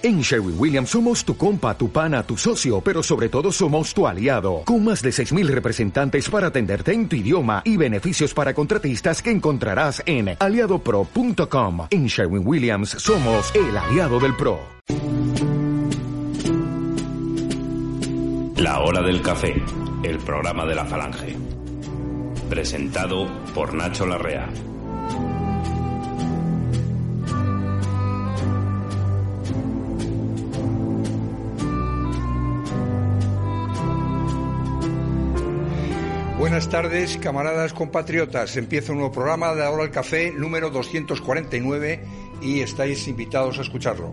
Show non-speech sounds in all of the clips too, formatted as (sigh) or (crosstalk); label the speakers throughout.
Speaker 1: En Sherwin Williams somos tu compa, tu pana, tu socio, pero sobre todo somos tu aliado, con más de 6.000 representantes para atenderte en tu idioma y beneficios para contratistas que encontrarás en aliadopro.com. En Sherwin Williams somos el aliado del PRO.
Speaker 2: La hora del café, el programa de la falange. Presentado por Nacho Larrea.
Speaker 3: Buenas tardes, camaradas compatriotas. Empieza un nuevo programa de Ahora el Café número 249 y estáis invitados a escucharlo.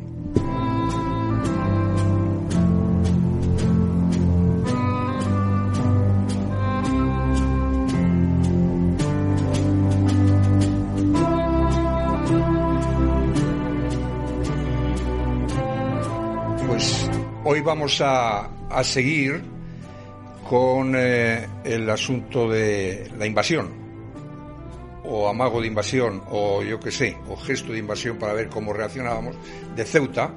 Speaker 3: Pues hoy vamos a, a seguir con eh, el asunto de la invasión, o amago de invasión, o yo qué sé, o gesto de invasión para ver cómo reaccionábamos, de Ceuta,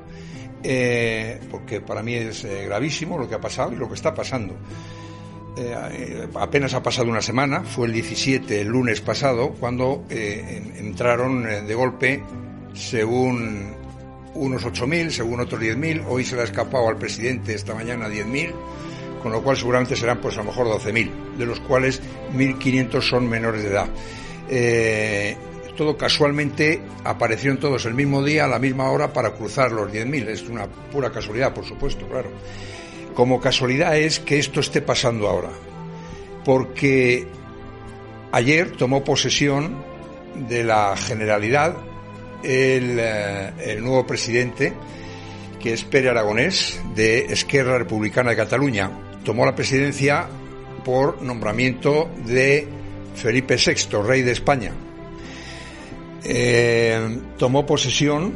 Speaker 3: eh, porque para mí es eh, gravísimo lo que ha pasado y lo que está pasando. apenas ha pasado una semana, fue el 17, el lunes pasado, cuando entraron de golpe, según unos 8.000, según otros 10.000, hoy se le ha escapado al presidente esta mañana 10.000 con lo cual seguramente serán pues a lo mejor 12.000, de los cuales 1.500 son menores de edad. Eh, todo casualmente aparecieron todos el mismo día, a la misma hora, para cruzar los 10.000. Es una pura casualidad, por supuesto, claro. Como casualidad es que esto esté pasando ahora, porque ayer tomó posesión de la Generalidad el, eh, el nuevo presidente, que es Pere Aragonés, de Esquerra Republicana de Cataluña tomó la presidencia por nombramiento de Felipe VI, rey de España. Eh, tomó posesión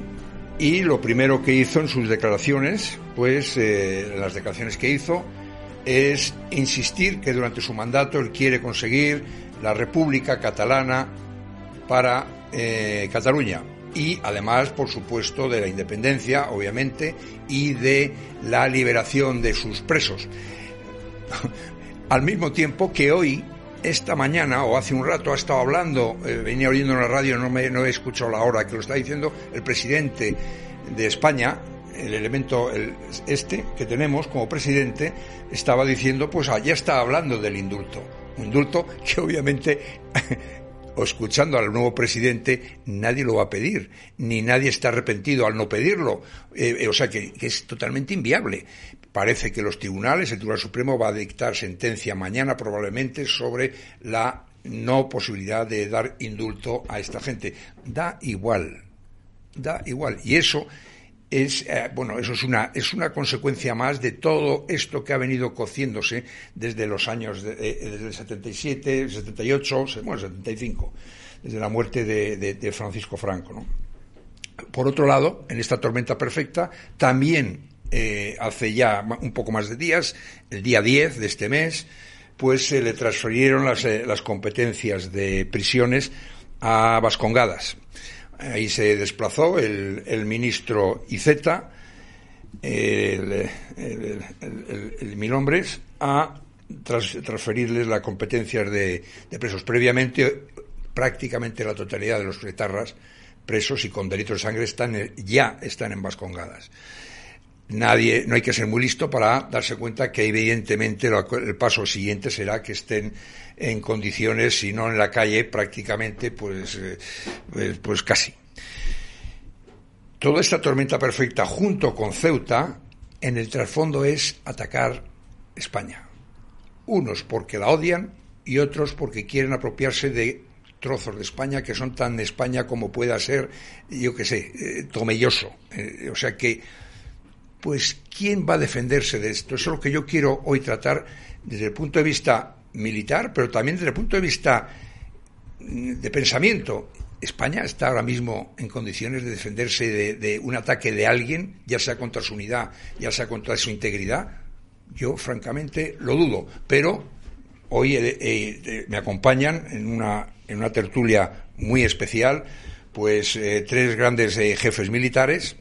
Speaker 3: y lo primero que hizo en sus declaraciones, pues eh, las declaraciones que hizo, es insistir que durante su mandato él quiere conseguir la República Catalana para eh, Cataluña y además, por supuesto, de la independencia, obviamente, y de la liberación de sus presos. (laughs) Al mismo tiempo que hoy, esta mañana o hace un rato ha estado hablando, eh, venía oyendo en la radio, no, me, no he escuchado la hora que lo está diciendo, el presidente de España, el elemento el, este que tenemos como presidente, estaba diciendo, pues allá ah, está hablando del indulto. Un indulto que obviamente (laughs) escuchando al nuevo presidente, nadie lo va a pedir, ni nadie está arrepentido al no pedirlo. Eh, eh, o sea que, es totalmente inviable. Parece que los tribunales, el Tribunal Supremo va a dictar sentencia mañana probablemente sobre la no posibilidad de dar indulto a esta gente. Da igual, da igual. Y eso es, eh, bueno, eso es una, es una consecuencia más de todo esto que ha venido cociéndose desde los años, de, eh, desde el 77, el 78, bueno, el 75, desde la muerte de, Francisco Franco. Por otro lado, en esta tormenta perfecta, también eh, hace ya un poco más de días, el día 10 de este mes, pues se le transfirieron las, eh, las competencias de prisiones a Vascongadas. Ahí se desplazó el, ministro Iceta, el, el, el, Mil Hombres, a transferirles las competencias de, presos. Previamente, prácticamente la totalidad de los pretarras presos y con delitos de sangre están, ya están en Vascongadas nadie, no hay que ser muy listo para darse cuenta que evidentemente el paso siguiente será que estén en condiciones, si no en la calle, prácticamente, pues, eh, pues, pues casi. Toda esta tormenta perfecta junto con Ceuta, en el trasfondo es atacar España. Unos porque la odian y otros porque quieren apropiarse de trozos de España que son tan España como pueda ser, yo qué sé, eh, tomelloso. Eh, o sea que pues ¿quién va a defenderse de esto? Eso es lo que yo quiero hoy tratar desde el punto de vista militar, pero también desde el punto de vista mm, de pensamiento. España está ahora mismo en condiciones de defenderse de, un ataque de alguien, ya sea contra su unidad, ya sea contra su integridad. Yo, francamente, lo dudo. Pero hoy eh, eh, me acompañan en una, en una tertulia muy especial, pues eh, tres grandes jefes militares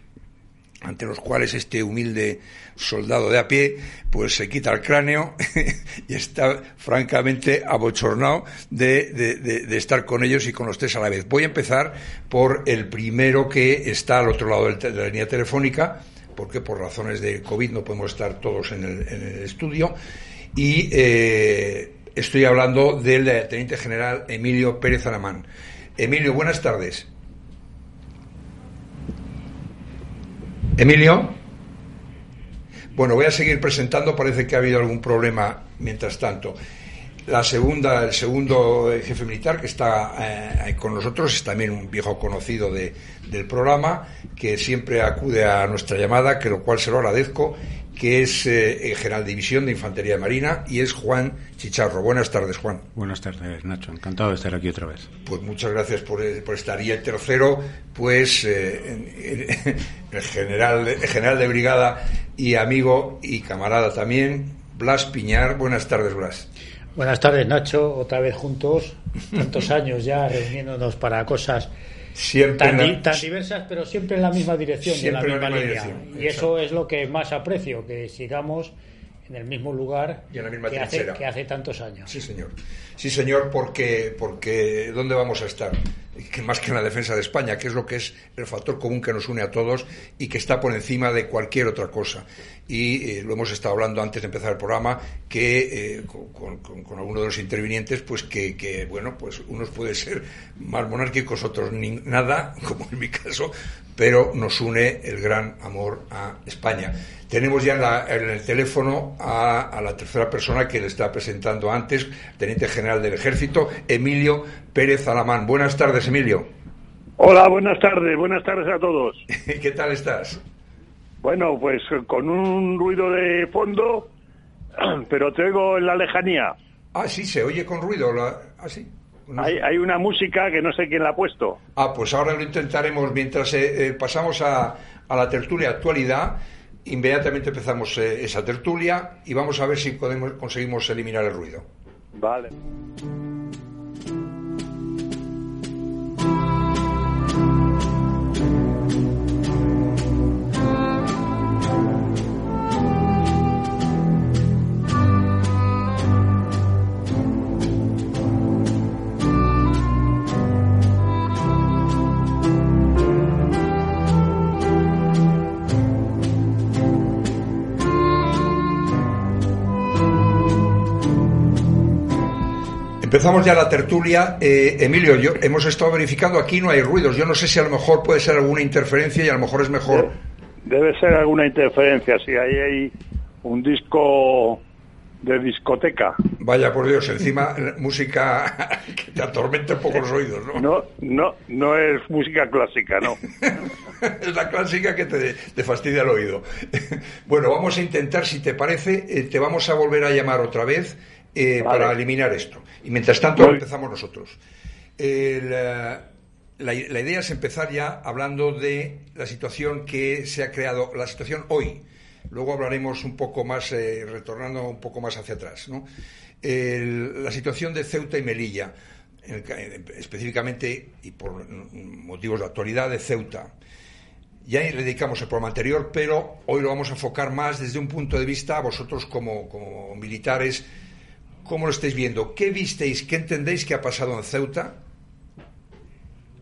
Speaker 3: ante los cuales este humilde soldado de a pie pues se quita el cráneo (laughs) y está francamente abochornado de, de, estar con ellos y con los tres a la vez. Voy a empezar por el primero que está al otro lado de la línea telefónica, porque por razones de COVID no podemos estar todos en el, en el estudio, y eh, estoy hablando del teniente general Emilio Pérez Alamán. Emilio, buenas tardes. Emilio. Bueno, voy a seguir presentando. Parece que ha habido algún problema mientras tanto. La segunda, el segundo jefe militar que está eh, con nosotros es también un viejo conocido de, del programa que siempre acude a nuestra llamada, que lo cual se lo agradezco que es eh, general división de Infantería Marina y es Juan Chicharro. Buenas tardes, Juan.
Speaker 4: Buenas tardes, Nacho. Encantado de estar aquí otra vez.
Speaker 3: Pues muchas gracias por, eh, estar. Y el tercero, pues eh, el, general, el general de brigada y amigo y camarada también, Blas Piñar. Buenas tardes, Blas.
Speaker 5: Buenas tardes, Nacho. Otra vez juntos, tantos años ya reuniéndonos para cosas Siempre tan, diversas, pero siempre en la misma dirección y en la misma, línea. y eso es lo que más aprecio, que sigamos en el mismo lugar
Speaker 3: y en la misma
Speaker 5: que, hace, que hace tantos años.
Speaker 3: Sí, señor. Sí, señor, porque, porque ¿dónde vamos a estar? Que más que en la defensa de España, que es lo que es el factor común que nos une a todos y que está por encima de cualquier otra cosa. Y eh, lo hemos estado hablando antes de empezar el programa, que eh, con, con, alguno de los intervinientes, pues que, que, bueno, pues unos pueden ser más monárquicos, otros ni, nada, (laughs) como en mi caso, pero nos une el gran amor a España. Tenemos ya en, el teléfono a, la tercera persona que le está presentando antes, Teniente General del Ejército, Emilio Pérez Alamán. Buenas tardes, Emilio.
Speaker 6: Hola, buenas tardes, buenas tardes a todos. (laughs)
Speaker 3: ¿Qué tal estás?
Speaker 6: Bueno, pues con un ruido de fondo, (clears throat) pero te oigo en la lejanía.
Speaker 3: Ah, sí, se oye con ruido. Ah, sí.
Speaker 6: hay, una música que no sé quién la ha puesto.
Speaker 3: Ah, pues ahora lo intentaremos mientras eh, eh, pasamos a, a la tertulia actualidad inmediatamente empezamos eh, esa tertulia y vamos a ver si podemos, conseguimos eliminar el ruido.
Speaker 6: Vale.
Speaker 3: Empezamos ya la tertulia. Eh, Emilio, yo, hemos estado verificando, aquí no hay ruidos. Yo no sé si a lo mejor puede ser alguna interferencia y a lo mejor es mejor.
Speaker 6: Debe ser alguna interferencia, si ahí hay un disco de discoteca.
Speaker 3: Vaya por Dios, encima música (laughs) que te atormenta un poco los oídos, ¿no?
Speaker 6: No, no, no es música clásica, no. (laughs)
Speaker 3: es la clásica que te, te, fastidia el oído. (laughs) bueno, vamos a intentar, si te parece, eh, te vamos a volver a llamar otra vez eh, para eliminar esto. Y mientras tanto empezamos nosotros. la, idea es empezar ya hablando de la situación que se ha creado, la situación hoy. Luego hablaremos un poco más, eh, retornando un poco más hacia atrás. la situación de Ceuta y Melilla, específicamente y por motivos de actualidad de Ceuta. Ya le dedicamos el programa anterior, pero hoy lo vamos a enfocar más desde un punto de vista, vosotros como, como militares, ¿Cómo lo estáis viendo? ¿Qué visteis? ¿Qué entendéis que ha pasado en Ceuta?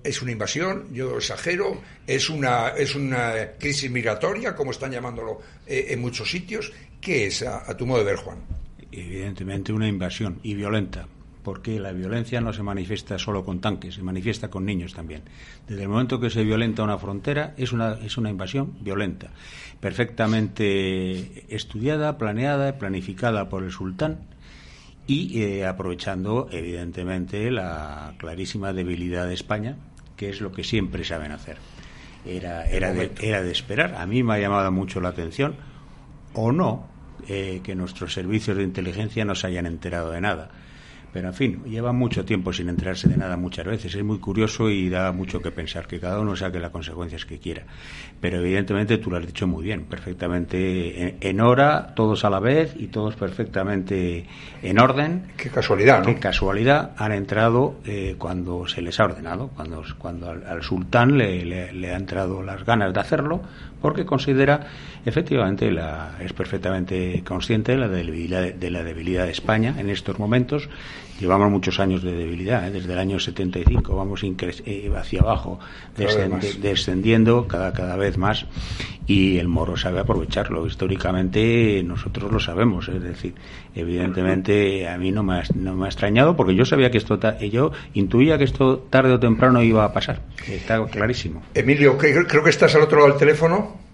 Speaker 3: ¿Es una invasión? Yo exagero. ¿Es una, es una crisis migratoria, como están llamándolo eh, en muchos sitios? ¿Qué es, a, tu modo de ver, Juan?
Speaker 4: Evidentemente una invasión y violenta porque la violencia no se manifiesta solo con tanques, se manifiesta con niños también. Desde el momento que se violenta una frontera es una, es una invasión violenta, perfectamente estudiada, planeada, planificada por el sultán y eh, aprovechando evidentemente la clarísima debilidad de España, que es lo que siempre saben hacer. Era, era, de, era de esperar. A mí me ha llamado mucho la atención, o no, eh, que nuestros servicios de inteligencia no se hayan enterado de nada. Pero en fin, lleva mucho tiempo sin enterarse de nada muchas veces. Es muy curioso y da mucho que pensar, que cada uno saque las consecuencias que quiera. Pero evidentemente tú lo has dicho muy bien, perfectamente en, hora, todos a la vez y todos perfectamente en orden.
Speaker 3: Qué casualidad, ¿no?
Speaker 4: Qué casualidad han entrado eh, cuando se les ha ordenado, cuando, cuando al, sultán le, le, le ha entrado las ganas de hacerlo, porque considera, efectivamente, la, es perfectamente consciente de la debilidad de la debilidad de España en estos momentos Llevamos muchos años de debilidad, ¿eh? desde el año 75 vamos eh, hacia abajo, descendiendo cada, cada vez más y el moro sabe aprovecharlo. Históricamente nosotros lo sabemos, es decir, evidentemente a mí no me ha, no me ha extrañado porque yo sabía que esto, yo intuía que esto tarde o temprano iba a pasar, está clarísimo.
Speaker 3: Emilio, creo que estás al otro lado del teléfono.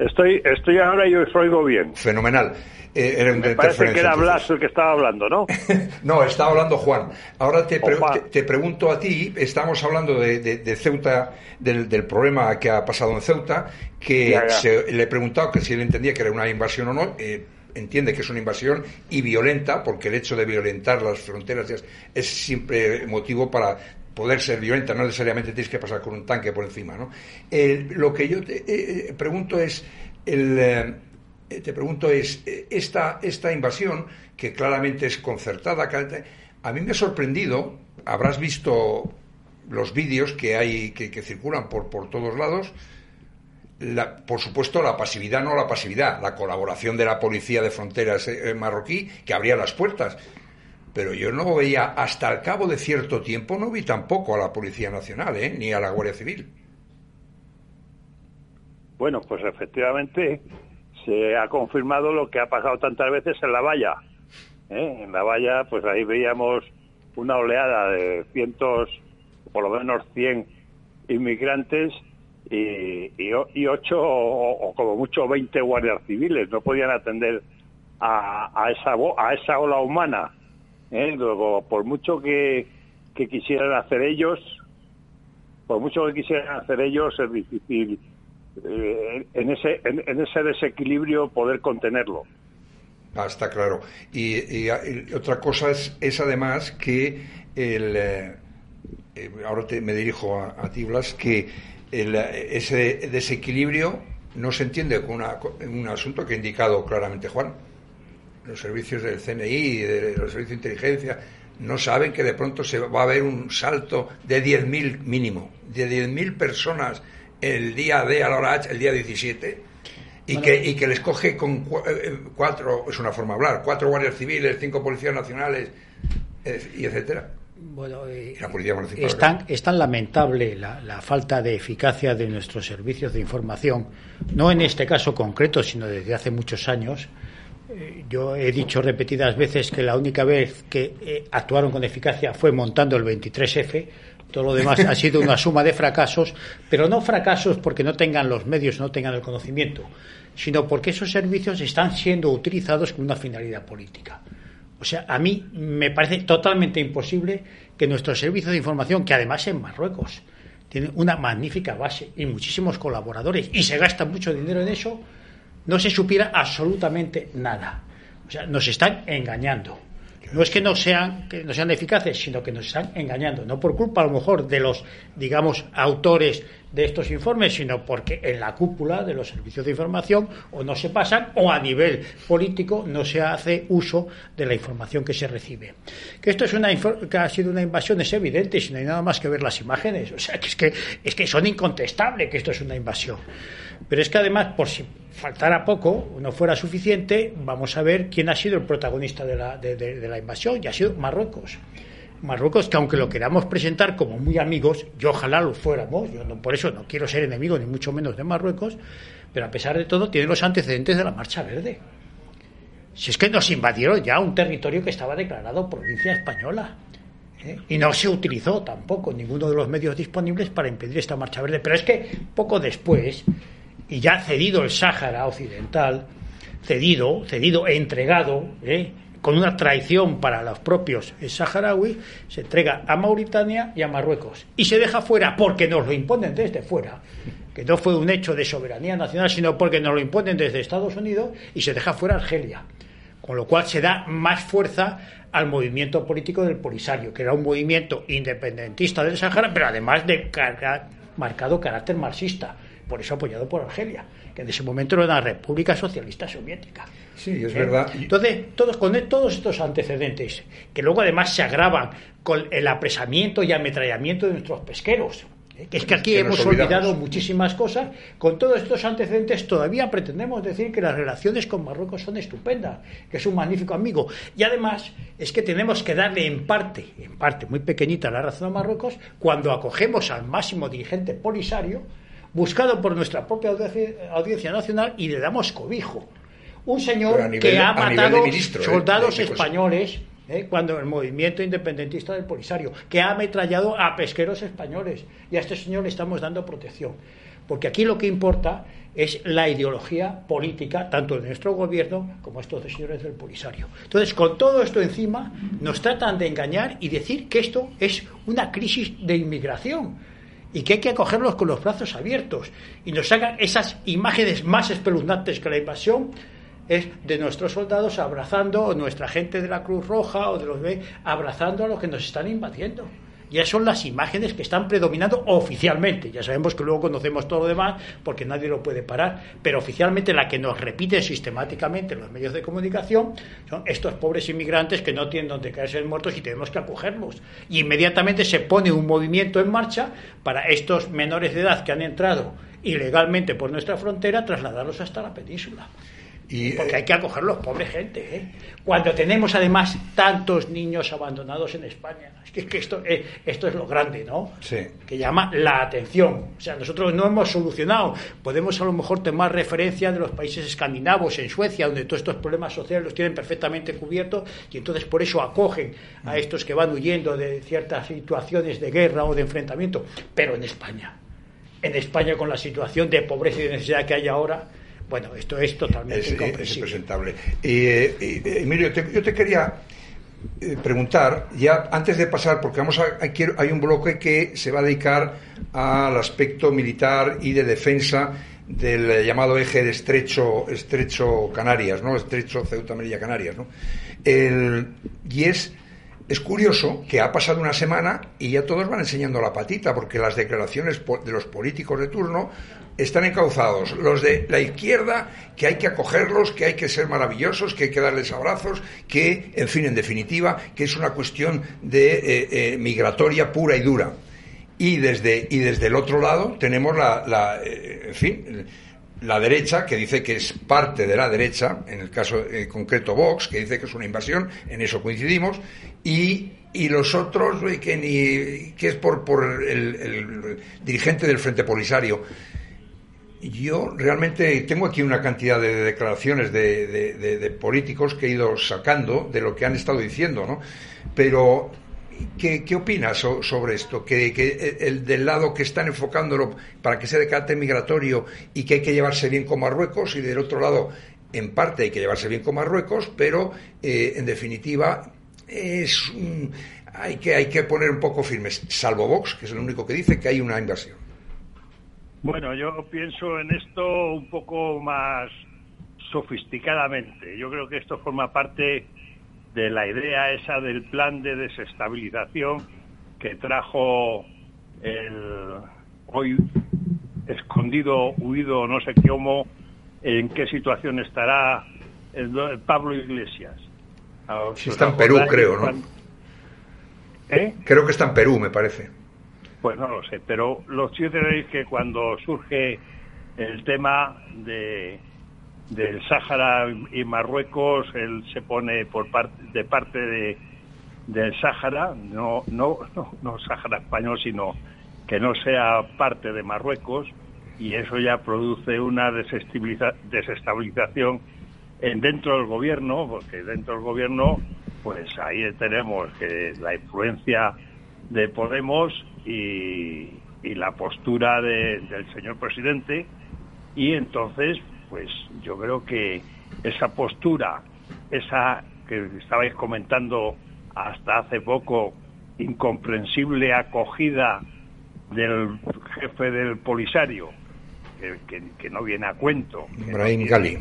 Speaker 6: Estoy, estoy ahora y os oigo bien.
Speaker 3: Fenomenal.
Speaker 6: Eh, Me parece que era Blas el que estaba hablando, ¿no? (laughs)
Speaker 3: no, estaba hablando Juan. Ahora te, te, pregunto a ti, estamos hablando de, Ceuta, del, problema que ha pasado en Ceuta, que le he preguntado que si él entendía que era una invasión o no. Eh, entiende que es una invasión y violenta, porque el hecho de violentar las fronteras es, siempre motivo para poder ser violenta, no necesariamente tienes que pasar con un tanque por encima. ¿no? lo que yo te eh, pregunto es, el, eh, te pregunto es, eh, esta, esta invasión, que claramente es concertada, a mí me ha sorprendido, habrás visto los vídeos que hay, que, circulan por, por todos lados, por supuesto, la pasividad, no la pasividad, la colaboración de la policía de fronteras eh, marroquí, que abría las puertas. Pero yo no veía, hasta el cabo de cierto tiempo, no vi tampoco a la Policía Nacional, ni a la Guardia Civil.
Speaker 6: Bueno, pues efectivamente, se ha confirmado lo que ha pasado tantas veces en la valla. ¿eh? En la valla, pues ahí veíamos una oleada de cientos, por lo menos 100 inmigrantes y, y, ocho o, como mucho 20 guardias civiles. No podían atender a, a esa, a esa ola humana. ¿Eh? Luego, por mucho que, que quisieran hacer ellos, por mucho que quisieran hacer ellos, es difícil eh, en, ese, en, ese desequilibrio poder contenerlo.
Speaker 3: Ah, está claro. Y, otra cosa es, es, además que el, eh, eh, ahora me dirijo a, ti, Blas, que ese desequilibrio no se entiende con, un asunto que ha indicado claramente Juan. Los servicios del CNI, de los servicios de inteligencia, no saben que de pronto se va a haber un salto de 10.000 mínimo, de 10.000 personas el día D a la hora H, el día 17, y, que, y que les coge con eh, cuatro, es una forma de hablar, cuatro guardias civiles, cinco policías nacionales, y etcétera.
Speaker 5: Bueno, eh, es, tan, es, tan, lamentable la, la, falta de eficacia de nuestros servicios de información, no en este caso concreto, sino desde hace muchos años. Eh, yo he dicho repetidas veces que la única vez que actuaron con eficacia fue montando el 23F, todo lo demás ha sido una suma de fracasos, pero no fracasos porque no tengan los medios, no tengan el conocimiento, sino porque esos servicios están siendo utilizados con una finalidad política. O sea, a mí me parece totalmente imposible que nuestro servicio de información, que además en Marruecos tiene una magnífica base y muchísimos colaboradores y se gasta mucho dinero en eso, no se supiera absolutamente nada. O sea, nos están engañando no es que no sean que no sean eficaces, sino que nos están engañando, no por culpa a lo mejor de los digamos autores de estos informes, sino porque en la cúpula de los servicios de información o no se pasan o a nivel político no se hace uso de la información que se recibe. Que esto es una que ha sido una invasión es evidente, si no hay nada más que ver las imágenes, o sea, que es que es que son incontestables que esto es una invasión. Pero es que además, por si faltara poco, no fuera suficiente, vamos a ver quién ha sido el protagonista de la, de, la invasión, y ha sido Marruecos. Marruecos, que aunque lo queramos presentar como muy amigos, yo ojalá lo fuéramos, yo no, por eso no quiero ser enemigo ni mucho menos de Marruecos, pero a pesar de todo tiene los antecedentes de la Marcha Verde. Si es que nos invadieron ya un territorio que estaba declarado provincia española. ¿eh? Y no se utilizó tampoco ninguno de los medios disponibles para impedir esta Marcha Verde. Pero es que poco después y ya cedido el Sáhara Occidental, cedido, cedido, entregado, ¿eh? con una traición para los propios saharauis, se entrega a Mauritania y a Marruecos. Y se deja fuera porque nos lo imponen desde fuera, que no fue un hecho de soberanía nacional, sino porque nos lo imponen desde Estados Unidos y se deja fuera Argelia. Con lo cual se da más fuerza al movimiento político del Polisario, que era un movimiento independentista del Sahara, pero además de marcado carácter marxista por eso apoyado por Argelia, que en ese momento era una república socialista soviética.
Speaker 3: Sí, es verdad.
Speaker 5: Entonces, todos, con todos estos antecedentes, que luego además se agravan con el apresamiento y ametrallamiento de nuestros pesqueros, ¿eh? Que es que aquí hemos olvidado muchísimas cosas. Con todos estos antecedentes todavía pretendemos decir que las relaciones con Marruecos son estupendas, que es un magnífico amigo. Y además es que tenemos que darle en parte, en parte muy pequeñita la razón a Marruecos, cuando acogemos al máximo dirigente polisario, buscado por nuestra propia audiencia nacional, y le damos cobijo. Un señor que ha matado ¿eh? soldados españoles ¿eh? cuando el movimiento independentista del Polisario, que ha ametrallado a pesqueros españoles. Y a este señor le estamos dando protección. Porque aquí lo que importa es la ideología política, tanto de nuestro gobierno como estos señores del Polisario. Entonces, con todo esto encima, nos tratan de engañar y decir que esto es una crisis de inmigración y que hay que acogerlos con los brazos abiertos y nos hagan esas imágenes más espeluznantes que la invasión es de nuestros soldados abrazando, o nuestra gente de la Cruz Roja o de los B, abrazando a los que nos están invadiendo. Y esas son las imágenes que están predominando oficialmente. Ya sabemos que luego conocemos todo lo demás porque nadie lo puede parar, pero oficialmente la que nos repite sistemáticamente los medios de comunicación son estos pobres inmigrantes que no tienen donde caerse muertos y tenemos que acogerlos. Y inmediatamente se pone un movimiento en marcha para estos menores de edad que han entrado ilegalmente por nuestra frontera trasladarlos hasta la península. Porque hay que acoger los pobres gente, ¿eh? Cuando tenemos además tantos niños abandonados en España. Es que, esto, eh, esto es lo grande, ¿no?
Speaker 3: Sí.
Speaker 5: Que llama la atención. O sea, nosotros no hemos solucionado. Podemos a lo mejor tomar referencia de los países escandinavos, en Suecia, donde todos estos problemas sociales los tienen perfectamente cubiertos y entonces por eso acogen a estos que van huyendo de ciertas situaciones de guerra o de enfrentamiento. Pero en España, en España con la situación de pobreza y de necesidad que hay ahora, bueno, esto es totalmente es,
Speaker 3: incomprensible. y, eh, Emilio, yo te quería eh, preguntar, ya antes de pasar, porque vamos a, hay, un bloque que se va a dedicar al aspecto militar y de defensa del llamado eje de estrecho, estrecho Canarias, ¿no? Estrecho Ceuta Melilla Canarias, ¿no? y es es curioso que ha pasado una semana y ya todos van enseñando la patita, porque las declaraciones de los políticos de turno están encauzados. Los de la izquierda, que hay que acogerlos, que hay que ser maravillosos, que hay que darles abrazos, que, en fin, en definitiva, que es una cuestión de eh, eh, migratoria pura y dura. Y desde, y desde el otro lado tenemos la, eh, en fin, la derecha, que dice que es parte de la derecha, en el caso concreto Vox, que dice que es una invasión, en eso coincidimos, y, y los otros, que, ni, que es por, por el, dirigente del Frente Polisario. Yo realmente tengo aquí una cantidad de declaraciones de, políticos que he ido sacando de lo que han estado diciendo, ¿no? Pero, ¿qué, opinas sobre esto? Que, el del lado que están enfocándolo para que sea de carácter migratorio y que hay que llevarse bien con Marruecos y del otro lado, en parte hay que llevarse bien con Marruecos, pero eh, en definitiva es hay, que, hay que poner un poco firmes, salvo Vox, que es el único que dice que hay una invasión.
Speaker 6: Bueno, yo pienso en esto un poco más sofisticadamente. Yo creo que esto forma parte de la idea esa del plan de desestabilización que trajo el hoy escondido, huido, no sé cómo, en qué situación estará el, Pablo Iglesias.
Speaker 3: Está en Perú, creo, ¿no? ¿Eh? Creo que está en Perú, me parece.
Speaker 6: Pues no lo sé, pero lo cierto es que cuando surge el tema de del Sáhara y Marruecos, él se pone por parte de parte de del Sáhara, no, no, no, no Sáhara español, sino que no sea parte de Marruecos, y eso ya produce una desestabilización en, dentro del gobierno, porque dentro del gobierno, pues ahí tenemos que la influencia de Podemos y, la postura del señor presidente. Y entonces pues yo creo que esa postura esa que estabais comentando hasta hace poco incomprensible acogida del jefe del Polisario que, no viene a cuento.
Speaker 3: Ibrahim Gali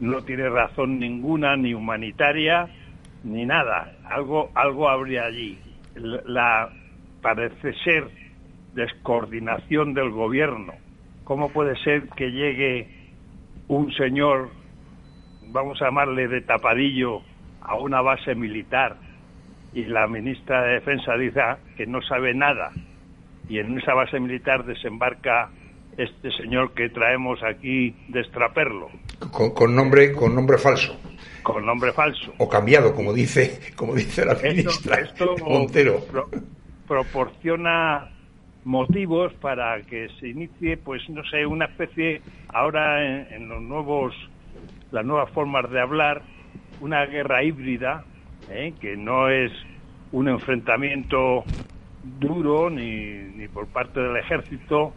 Speaker 6: no tiene razón ninguna ni humanitaria ni nada algo algo habría allí la parece ser descoordinación del gobierno. ¿Cómo puede ser que llegue un señor, vamos a llamarle de tapadillo, a una base militar y la ministra de Defensa dice que no sabe nada y en esa base militar desembarca este señor que traemos aquí de extraperlo.
Speaker 3: Con, nombre, con nombre falso.
Speaker 6: Con nombre falso.
Speaker 3: O cambiado, como dice, como dice la ministra
Speaker 6: esto, Montero. proporciona motivos para que se inicie, pues no sé, una especie, ahora en, los nuevos, las nuevas formas de hablar, una guerra híbrida, ¿eh? que no es un enfrentamiento duro ni, ni por parte del ejército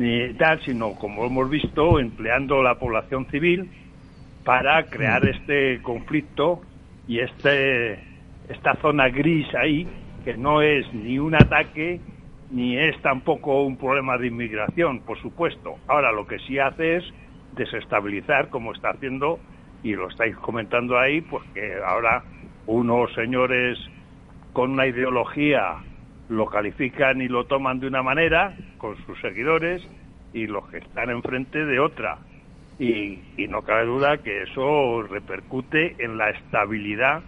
Speaker 6: ni tal, sino como hemos visto, empleando la población civil para crear mm. este conflicto y este esta zona gris ahí que no es ni un ataque ni es tampoco un problema de inmigración, por supuesto. Ahora lo que sí hace es desestabilizar, como está haciendo, y lo estáis comentando ahí, pues que ahora unos señores con una ideología lo califican y lo toman de una manera con sus seguidores y los que están enfrente de otra. Y, no cabe duda que eso repercute en la estabilidad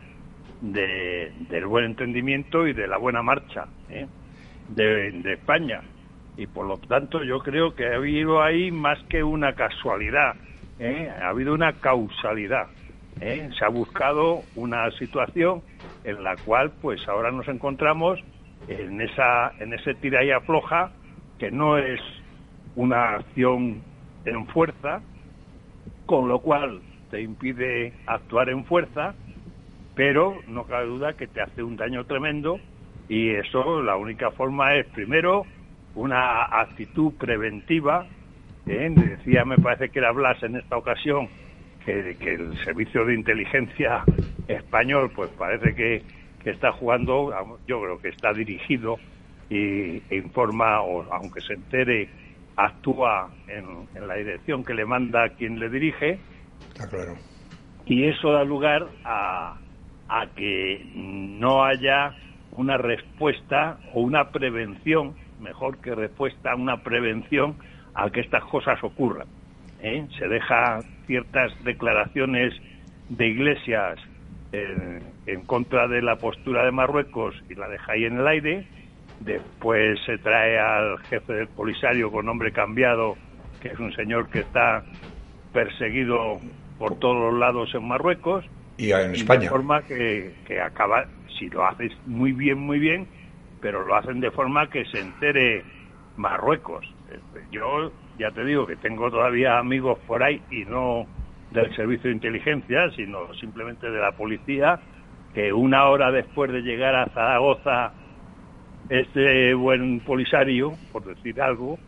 Speaker 6: del buen entendimiento y de la buena marcha ¿eh? de, España. Y por lo tanto yo creo que ha habido ahí más que una casualidad, ¿eh? ha habido una causalidad. ¿eh? Se ha buscado una situación en la cual pues ahora nos encontramos en esa en ese tira y afloja que no es una acción en fuerza, con lo cual te impide actuar en fuerza, pero no cabe duda que te hace un daño tremendo y eso la única forma es primero una actitud preventiva. ¿eh? Decía, me parece que era Blas en esta ocasión, que, que el servicio de inteligencia español pues parece que que está jugando, yo creo que está dirigido y, e informa, o aunque se entere, actúa en, la dirección que le manda quien le dirige.
Speaker 3: Está claro.
Speaker 6: Y eso da lugar a, a que no haya una respuesta o una prevención, mejor que respuesta, una prevención a que estas cosas ocurran. ¿eh? Se deja ciertas declaraciones de iglesias en, contra de la postura de Marruecos y la deja ahí en el aire. Después se trae al jefe del Polisario con nombre cambiado, que es un señor que está perseguido por todos los lados en Marruecos.
Speaker 3: Y en España.
Speaker 6: de forma que, que acaba, si lo haces muy bien, muy bien, pero lo hacen de forma que se entere Marruecos. Yo ya te digo que tengo todavía amigos por ahí y no del servicio de inteligencia, sino simplemente de la policía, que una hora después de llegar a Zaragoza, este buen polisario, por decir algo,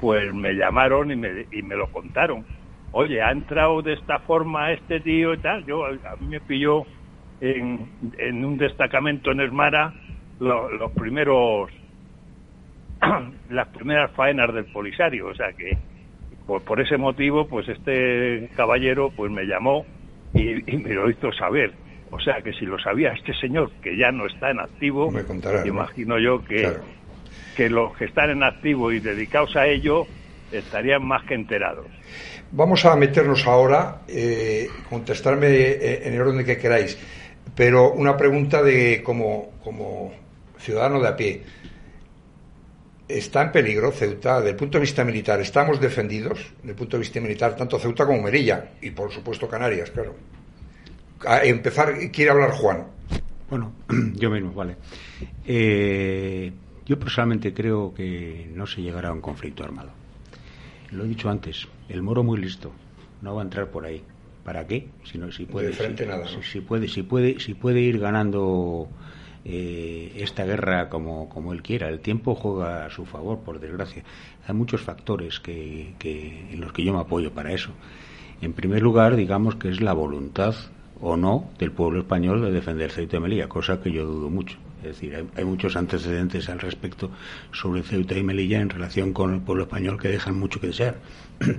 Speaker 6: pues me llamaron y me, y me lo contaron. Oye, ha entrado de esta forma este tío y tal. Yo, a mí me pilló en, en un destacamento en Esmara los primeros, (clears throat) las primeras faenas del polisario, o sea que pues por ese motivo, pues este caballero pues me llamó y, me lo hizo saber. O sea que si lo sabía este señor, que ya no está en activo, me imagino yo que, que los que están en activo y dedicados a ello estarían más que enterados.
Speaker 3: Vamos a meternos ahora, eh, contestarme eh, en el orden que queráis, pero una pregunta de como, como ciudadano de a pie está en peligro Ceuta desde el punto de vista militar. Estamos defendidos desde el punto de vista militar, tanto Ceuta como Merilla y por supuesto Canarias, claro. A empezar, quiere hablar Juan.
Speaker 4: Bueno, (clears throat) yo mismo, vale. Eh, yo personalmente creo que no se llegará a un conflicto armado. Lo he dicho antes, el moro muy listo, no va a entrar por ahí. ¿Para qué? Si, no, si puede,
Speaker 3: nada,
Speaker 4: si, puede, si puede, si puede ir ganando eh, esta guerra como, como él quiera. El tiempo juega a su favor, por desgracia. Hay muchos factores que, que, en los que yo me apoyo para eso. En primer lugar, digamos que es la voluntad o no del pueblo español de defender Ceuta y Melilla, cosa que yo dudo mucho. Es decir, hay, hay, muchos antecedentes al respecto sobre Ceuta y Melilla en relación con el pueblo español que dejan mucho que desear. (clears throat)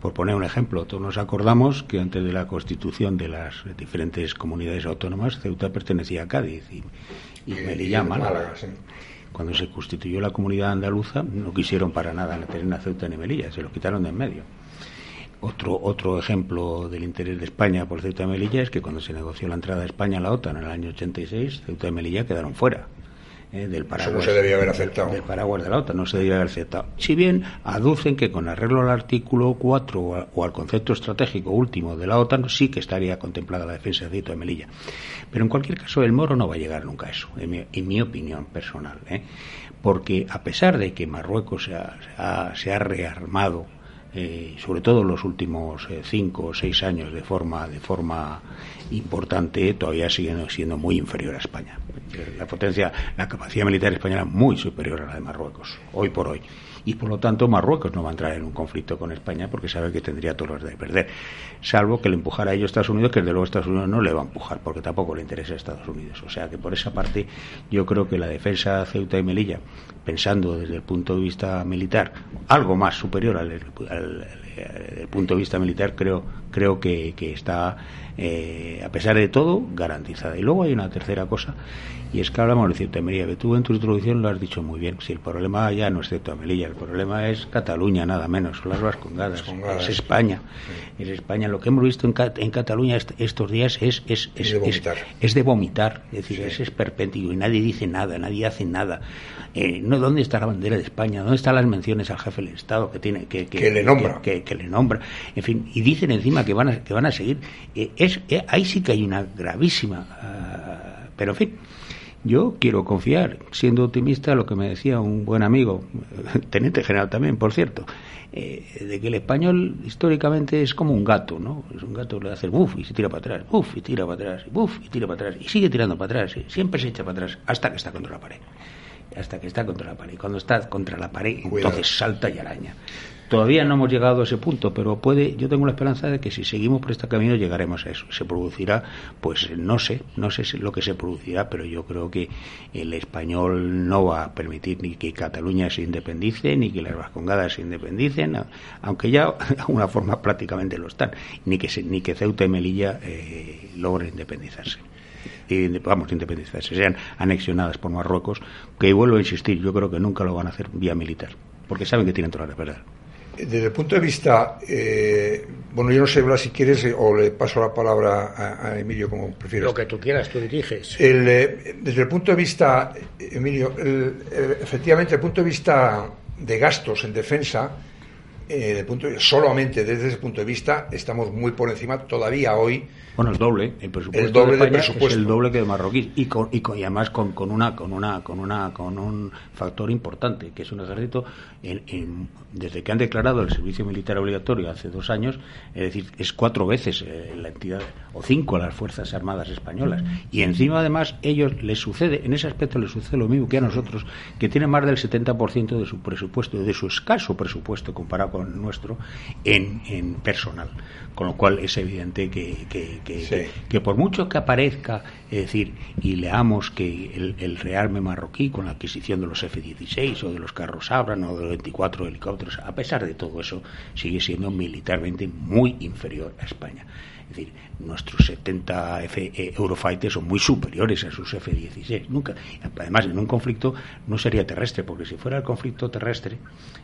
Speaker 4: Por poner un ejemplo, todos nos acordamos que antes de la constitución de las diferentes comunidades autónomas, Ceuta pertenecía a Cádiz y, Melilla a Málaga. Cuando se constituyó la comunidad andaluza, no quisieron para nada tener a Ceuta ni Melilla, se lo quitaron de en medio. Otro, otro ejemplo del interés de España por Ceuta y Melilla es que cuando se negoció la entrada de España a la OTAN en el año 86, Ceuta y Melilla quedaron fuera. eh, del paraguas.
Speaker 3: no se debía haber aceptado.
Speaker 4: Del paraguas de la OTAN, no se debía haber aceptado. Si bien aducen que con arreglo al artículo 4 o, al concepto estratégico último de la OTAN, sí que estaría contemplada la defensa de Cito de Melilla. Pero en cualquier caso, el moro no va a llegar nunca a eso, en mi, opinión personal. ¿eh? Porque a pesar de que Marruecos se ha, se ha, rearmado, eh, sobre todo en los últimos eh, cinco o seis años de forma de forma importante todavía sigue siendo muy inferior a España la potencia la capacidad militar española es muy superior a la de Marruecos hoy por hoy y por lo tanto Marruecos no va a entrar en un conflicto con España porque sabe que tendría todos los de perder, salvo que le empujara a ellos Estados Unidos, que desde luego Estados Unidos no le va a empujar porque tampoco le interesa a Estados Unidos. O sea que por esa parte yo creo que la defensa Ceuta y Melilla, pensando desde el punto de vista militar, algo más superior al, punto de vista militar, creo, creo que, que está, eh, a pesar de todo, garantizada. Y luego hay una tercera cosa y es que hablamos de Ceuta Melilla, que tú en tu introducción lo has dicho muy bien. Si el problema ya no es Ceuta Melilla, el problema es Cataluña, nada menos, son las Vascongadas, es España. Es España. Lo que hemos visto en, en Cataluña estos días es, es, es, es, de vomitar. Es decir, es esperpéntico y nadie dice nada, nadie hace nada. Eh, no, ¿Dónde está la bandera de España? ¿Dónde están las menciones al jefe del Estado que tiene que,
Speaker 3: que, le nombra?
Speaker 4: Que, le nombra. En fin, y dicen encima que van a, que van a seguir. Eh, es, eh, ahí sí que hay una gravísima. Ah, pero en fin yo quiero confiar, siendo optimista, lo que me decía un buen amigo, (laughs) teniente general también, por cierto, eh, de que el español históricamente es como un gato, ¿no? Es un gato que le hace buf y se tira para atrás, buf y tira para atrás, buf y tira para atrás, y sigue tirando para atrás, siempre se echa para atrás, hasta que está contra la pared. Hasta que está contra la pared. Y cuando está contra la pared, entonces salta y araña. Todavía no hemos llegado a ese punto, pero puede, yo tengo la esperanza de que si seguimos por este camino llegaremos a eso. Se producirá, pues no sé, no sé lo que se producirá, pero yo creo que el español no va a permitir ni que Cataluña se independice, ni que las Vascongadas se independicen, aunque ya de alguna forma prácticamente lo están, ni que, ni que Ceuta y Melilla eh, logren independizarse vamos, independizarse, sean anexionadas por Marruecos, que vuelvo a insistir, yo creo que nunca lo van a hacer vía militar, porque saben que tienen toda la verdad
Speaker 3: desde el punto de vista, eh, bueno, yo no sé, Blas, si quieres, eh, o le paso la palabra a, Emilio, como prefieres.
Speaker 5: Lo que tú quieras, tú diriges.
Speaker 3: Eh, desde el punto de vista, Emilio, efectivamente, el punto de vista de gastos en defensa, punto solamente desde ese punto de vista, estamos muy por encima todavía hoy
Speaker 4: bueno, el doble, el presupuesto
Speaker 3: el doble
Speaker 4: de,
Speaker 3: España presupuesto.
Speaker 4: es el doble que de marroquí y, con, y, además con, con, una con una con una con un factor importante que es un ejército en, desde que han declarado el servicio militar obligatorio hace dos años, es decir, es cuatro veces eh, la entidad o cinco las fuerzas armadas españolas. Y encima además ellos les sucede en ese aspecto les sucede lo mismo que a nosotros que tienen más del 70% de su presupuesto de su escaso presupuesto comparado con nuestro en personal con lo cual es evidente que, que, por mucho que aparezca, es decir, y leamos que el, el rearme marroquí con la adquisición de los F-16 o de los carros Abram o de los 24 helicópteros, a pesar de todo eso, sigue siendo militarmente muy inferior a España. Es decir, nuestros 70 F, eh, Eurofighters son muy superiores a sus F-16. Nunca. Además, en un conflicto no sería terrestre, porque si fuera el conflicto terrestre.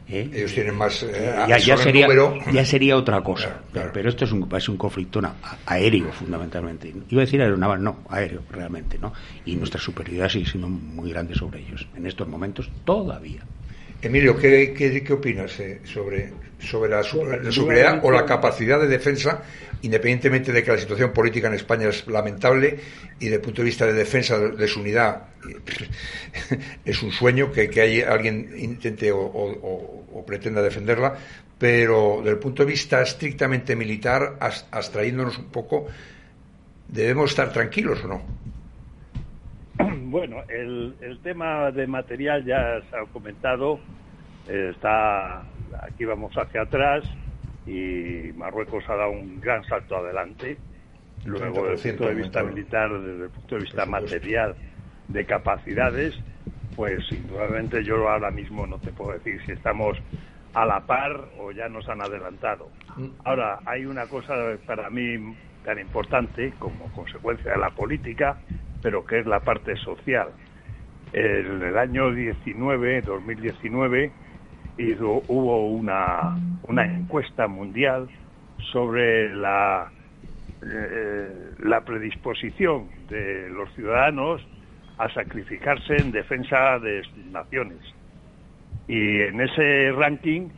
Speaker 3: Eh, Ellos tienen más.
Speaker 4: Eh, ya, sería, ya sería otra cosa. Pero esto es un, es un conflicto aéreo, fundamentalmente. Iba a decir aeronaval, no, aéreo, realmente. ¿no? Y nuestra superioridad sigue siendo muy grande sobre ellos. En estos momentos, todavía.
Speaker 3: Emilio, ¿qué, qué, opinas eh, sobre, sobre la, seguridad o la capacidad de defensa, independientemente de que la situación política en España es lamentable y desde el punto de vista de defensa de su unidad (laughs) es un sueño que, que alguien intente o, pretenda defenderla, pero desde el punto de vista estrictamente militar, abstrayéndonos un poco, ¿debemos estar tranquilos o no? (clears throat)
Speaker 6: Bueno, el, el tema de material ya se ha comentado, eh, está aquí vamos hacia atrás y Marruecos ha dado un gran salto adelante. Luego, desde el punto de vista militar, desde el punto de vista material, de capacidades, pues indudablemente yo ahora mismo no te puedo decir si estamos a la par o ya nos han adelantado. Mm. Ahora, hay una cosa para mí tan importante como consecuencia de la política, pero que es la parte social. En el año 19, 2019, hubo una, una encuesta mundial sobre la, eh, la predisposición de los ciudadanos a sacrificarse en defensa de sus naciones. Y en ese ranking,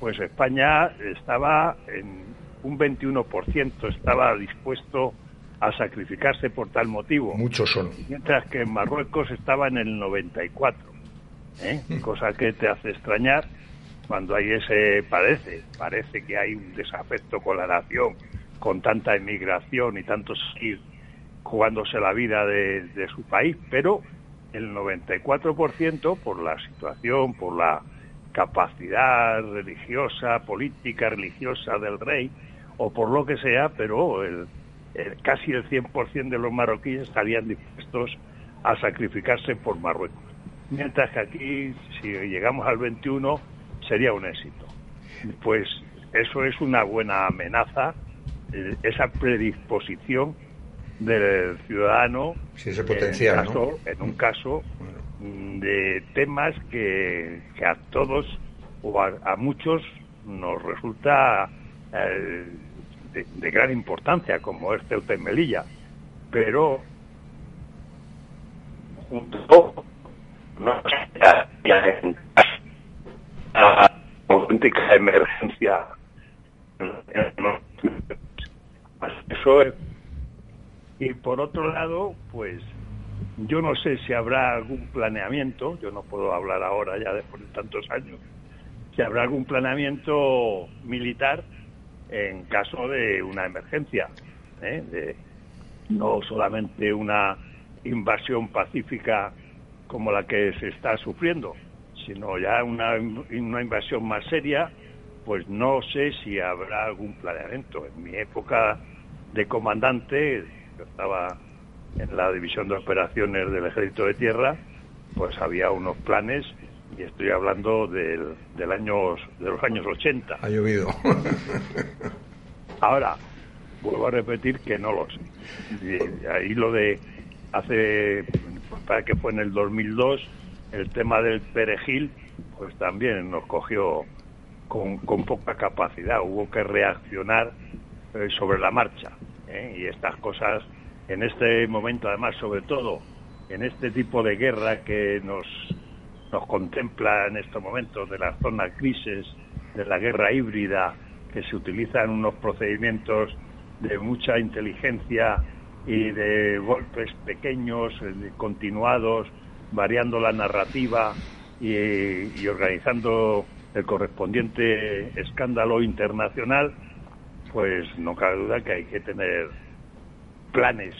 Speaker 6: pues España estaba en un 21%, estaba dispuesto a sacrificarse por tal motivo.
Speaker 3: Muchos son.
Speaker 6: Mientras que en Marruecos estaba en el 94, ¿eh? cosa que te hace extrañar cuando hay ese, parece, parece que hay un desafecto con la nación, con tanta emigración y tantos ir jugándose la vida de, su país, pero el 94% por la situación, por la capacidad religiosa, política religiosa del rey, o por lo que sea, pero el, casi el 100% de los marroquíes estarían dispuestos a sacrificarse por Marruecos. Mientras que aquí, si llegamos al 21, sería un éxito. Pues eso es una buena amenaza, eh, esa predisposición del ciudadano
Speaker 3: ese potencial,
Speaker 6: en, un caso de temas que, a todos o a, muchos nos resulta eh, de, gran importancia, como es Ceuta y Melilla, pero junto no a auténtica emergencia eso es y por otro lado, pues yo no sé si habrá algún planeamiento, yo no puedo hablar ahora ya después de tantos años, si habrá algún planeamiento militar en caso de una emergencia, ¿eh? de, no solamente una invasión pacífica como la que se está sufriendo, sino ya una, una invasión más seria, pues no sé si habrá algún planeamiento. En mi época de comandante yo estaba en la división de operaciones del Ejército de Tierra, pues había unos planes y estoy hablando del, del años, de los años 80.
Speaker 3: Ha llovido.
Speaker 6: Ahora, vuelvo a repetir que no lo sé. Y ahí lo de hace, para que fue en el 2002, el tema del perejil, pues también nos cogió con, con poca capacidad. Hubo que reaccionar eh, sobre la marcha. ¿eh? y estas cosas en este momento, además, sobre todo en este tipo de guerra que nos, nos contempla en estos momentos de la zona crisis, de la guerra híbrida, que se utilizan unos procedimientos de mucha inteligencia y de golpes pequeños, eh, continuados, variando la narrativa y organizando el correspondiente escándalo internacional, pues no cabe duda que hay que tener planes,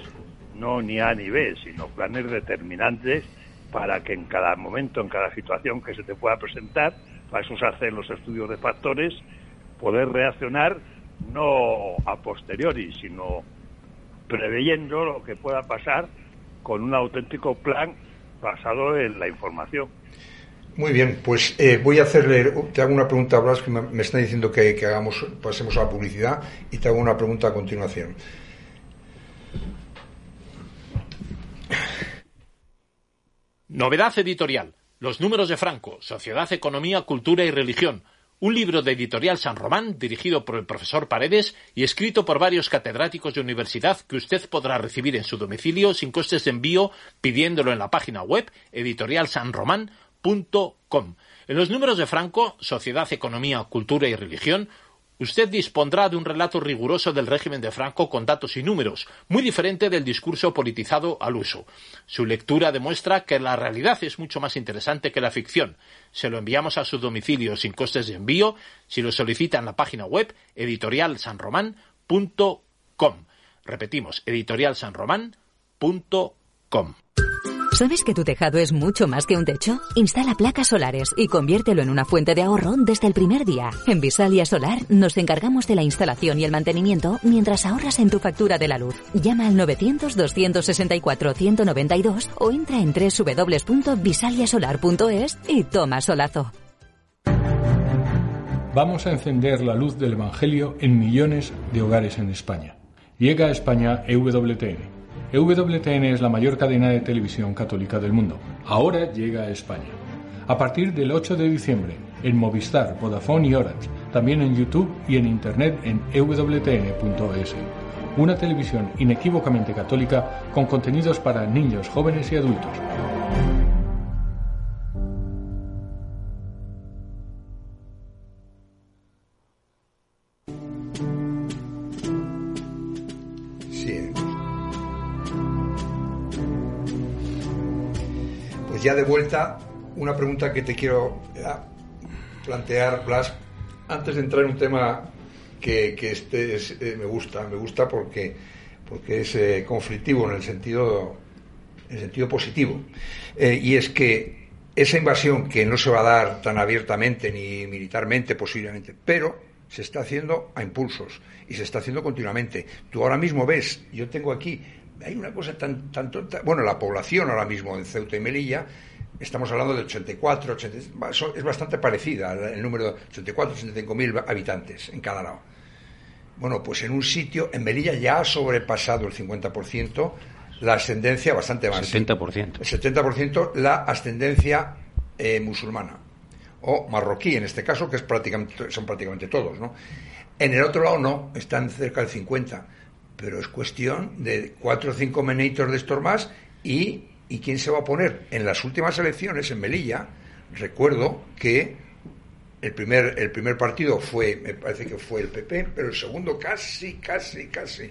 Speaker 6: no ni A ni B, sino planes determinantes para que en cada momento, en cada situación que se te pueda presentar, para eso se hacen los estudios de factores, poder reaccionar no a posteriori, sino preveyendo lo que pueda pasar con un auténtico plan basado en la información.
Speaker 3: Muy bien, pues eh, voy a hacerle, te hago una pregunta, Blas, que me, están diciendo que, hagamos, pasemos a la publicidad y te hago una pregunta a continuación.
Speaker 7: Novedad editorial. Los números de Franco, Sociedad, Economía, Cultura y Religión. Un libro de editorial San Román dirigido por el profesor Paredes y escrito por varios catedráticos de universidad que usted podrá recibir en su domicilio sin costes de envío pidiéndolo en la página web editorial San Román en los números de Franco, Sociedad, Economía, Cultura y Religión, usted dispondrá de un relato riguroso del régimen de Franco con datos y números, muy diferente del discurso politizado al uso. Su lectura demuestra que la realidad es mucho más interesante que la ficción. Se lo enviamos a su domicilio sin costes de envío si lo solicita en la página web editorialsanromán.com. Repetimos, editorialsanromán.com.
Speaker 8: ¿Sabes que tu tejado es mucho más que un techo? Instala placas solares y conviértelo en una fuente de ahorro desde el primer día. En Visalia Solar nos encargamos de la instalación y el mantenimiento mientras ahorras en tu factura de la luz. Llama al 900-264-192 o entra en www.visaliasolar.es y toma solazo.
Speaker 9: Vamos a encender la luz del Evangelio en millones de hogares en España. Llega a España EWTN EWTN es la mayor cadena de televisión católica del mundo. Ahora llega a España. A partir del 8 de diciembre, en Movistar, Vodafone y Orange, también en YouTube y en Internet en ewtn.es. Una televisión inequívocamente católica con contenidos para niños, jóvenes y adultos.
Speaker 3: Ya de vuelta, una pregunta que te quiero eh, plantear, Blas, antes de entrar en un tema que, este eh, me gusta, me gusta porque, porque es eh, conflictivo en el sentido, en el sentido positivo. y es que esa invasión que no se va a dar tan abiertamente ni militarmente posiblemente, pero se está haciendo a impulsos y se está haciendo continuamente. Tú ahora mismo ves, yo tengo aquí, hay una cosa tan, tan tonta, bueno, la población ahora mismo en Ceuta y Melilla estamos hablando de 84, 80, es bastante parecida el número de 84, 85 mil habitantes en cada lado. Bueno, pues en un sitio, en Melilla ya ha sobrepasado el 50% la ascendencia bastante más.
Speaker 4: 70%.
Speaker 3: El 70% la ascendencia eh, musulmana o marroquí en este caso, que es prácticamente, son prácticamente todos, ¿no? En el otro lado no, están cerca del 50, pero es cuestión de cuatro o cinco menitos de estos y ¿Y quién se va a poner? En las últimas elecciones en Melilla, recuerdo que el primer, el primer partido fue, me parece que fue el PP, pero el segundo casi, casi, casi,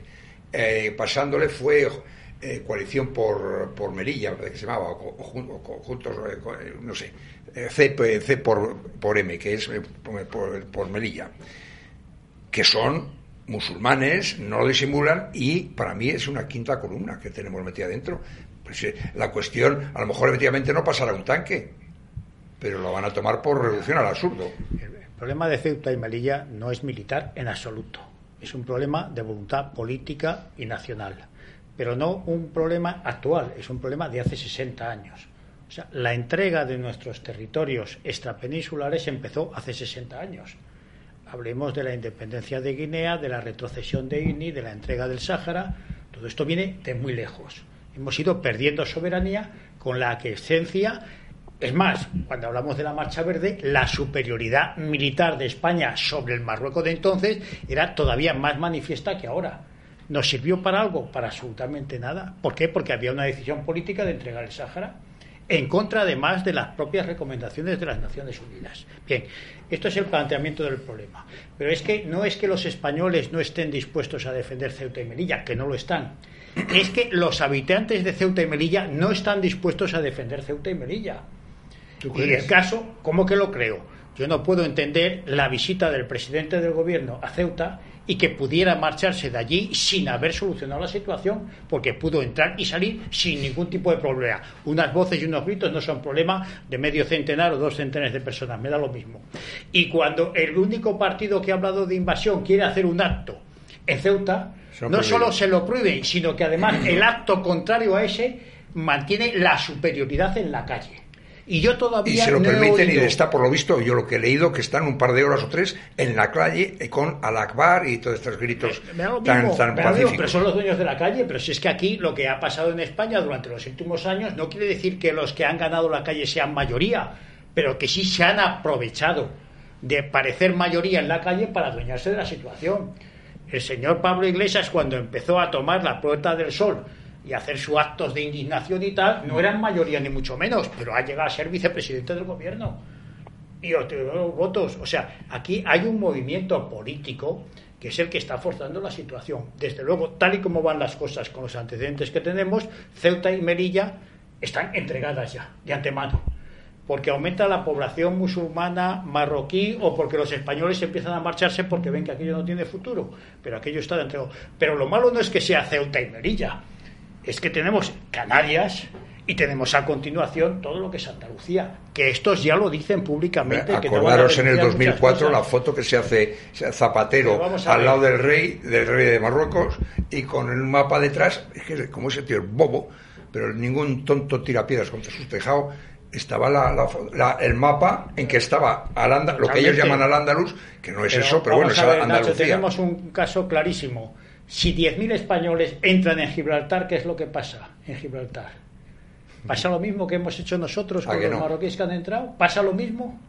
Speaker 3: eh, pasándole fue eh, Coalición por, por Melilla, que se llamaba, o, juntos, eh, no sé, C, C por, por, M, que es por, por Melilla, que son musulmanes, no lo disimulan y para mí es una quinta columna que tenemos metida dentro. Pues, eh, la cuestión, a lo mejor efectivamente no pasará un tanque, pero lo van a tomar por reducción al absurdo.
Speaker 5: El problema de Ceuta y Melilla no es militar en absoluto. Es un problema de voluntad política y nacional. Pero no un problema actual, es un problema de hace 60 años. O sea, la entrega de nuestros territorios extrapeninsulares empezó hace 60 años. Hablemos de la independencia de Guinea, de la retrocesión de INI, de la entrega del Sáhara. Todo esto viene de muy lejos. Hemos ido perdiendo soberanía con la aquiescencia. Es más, cuando hablamos de la Marcha Verde, la superioridad militar de España sobre el Marruecos de entonces era todavía más manifiesta que ahora. ¿Nos sirvió para algo? Para absolutamente nada. ¿Por qué? Porque había una decisión política de entregar el Sáhara en contra además de las propias recomendaciones de las Naciones Unidas. Bien, esto es el planteamiento del problema. Pero es que no es que los españoles no estén dispuestos a defender Ceuta y Melilla, que no lo están es que los habitantes de Ceuta y Melilla no están dispuestos a defender Ceuta y Melilla. Y el caso, ¿cómo que lo creo? Yo no puedo entender la visita del presidente del gobierno a Ceuta y que pudiera marcharse de allí sin haber solucionado la situación, porque pudo entrar y salir sin ningún tipo de problema. Unas voces y unos gritos no son problema de medio centenar o dos centenares de personas, me da lo mismo. Y cuando el único partido que ha hablado de invasión quiere hacer un acto en Ceuta, no solo se lo prohíben, sino que además el acto contrario a ese mantiene la superioridad en la calle. Y yo todavía.
Speaker 3: Y se lo permiten y está, por lo visto, yo lo que he leído, que están un par de horas o tres en la calle con Al-Akbar y todos estos gritos tan, tan pacíficos.
Speaker 5: pero son los dueños de la calle. Pero si es que aquí lo que ha pasado en España durante los últimos años no quiere decir que los que han ganado la calle sean mayoría, pero que sí se han aprovechado de parecer mayoría en la calle para adueñarse de la situación el señor Pablo Iglesias cuando empezó a tomar la Puerta del Sol y hacer sus actos de indignación y tal, no eran mayoría ni mucho menos, pero ha llegado a ser vicepresidente del gobierno. Y los votos. O sea, aquí hay un movimiento político que es el que está forzando la situación. Desde luego, tal y como van las cosas con los antecedentes que tenemos, Ceuta y Melilla están entregadas ya, de antemano porque aumenta la población musulmana marroquí o porque los españoles empiezan a marcharse porque ven que aquello no tiene futuro, pero aquello está dentro. Pero lo malo no es que sea Ceuta y Melilla, es que tenemos Canarias y tenemos a continuación todo lo que es Andalucía, que estos ya lo dicen públicamente.
Speaker 3: Acordaros en el 2004 la foto que se hace Zapatero al lado del rey, del rey de Marruecos, y con el mapa detrás, es que como ese tío es bobo, pero ningún tonto tira piedras contra su tejado estaba la, el mapa en que estaba al lo que ellos llaman al Andaluz, que no es eso, pero bueno, es Andalucía.
Speaker 5: tenemos un caso clarísimo. Si 10.000 españoles entran en Gibraltar, ¿qué es lo que pasa en Gibraltar? ¿Pasa lo mismo que hemos hecho nosotros con los marroquíes que han entrado? ¿Pasa lo mismo?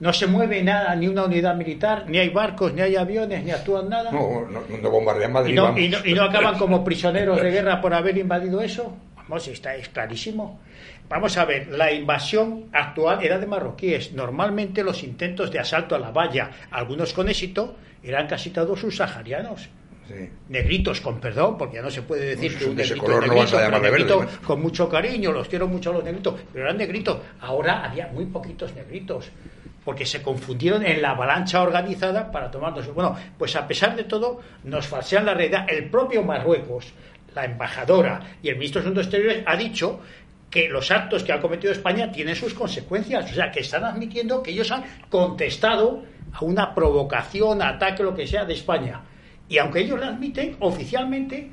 Speaker 5: no se mueve nada, ni una unidad militar, ni hay barcos, ni hay aviones, ni actúan nada.
Speaker 3: No, no, bombardean Madrid.
Speaker 5: ¿Y no, acaban como prisioneros de guerra por haber invadido eso? Vamos, está es clarísimo. Vamos a ver, la invasión actual era de marroquíes. Normalmente los intentos de asalto a la valla, algunos con éxito, eran casi todos subsaharianos. Negritos, con perdón, porque ya no se puede decir que un negrito, negrito, con mucho cariño, los quiero mucho a los negritos, pero eran negritos. Ahora había muy poquitos negritos porque se confundieron en la avalancha organizada para tomarnos. Bueno, pues a pesar de todo, nos falsean la realidad. El propio Marruecos, la embajadora y el ministro de Asuntos Exteriores ha dicho que los actos que ha cometido España tienen sus consecuencias. O sea, que están admitiendo que ellos han contestado a una provocación, ataque, lo que sea, de España. Y aunque ellos lo admiten, oficialmente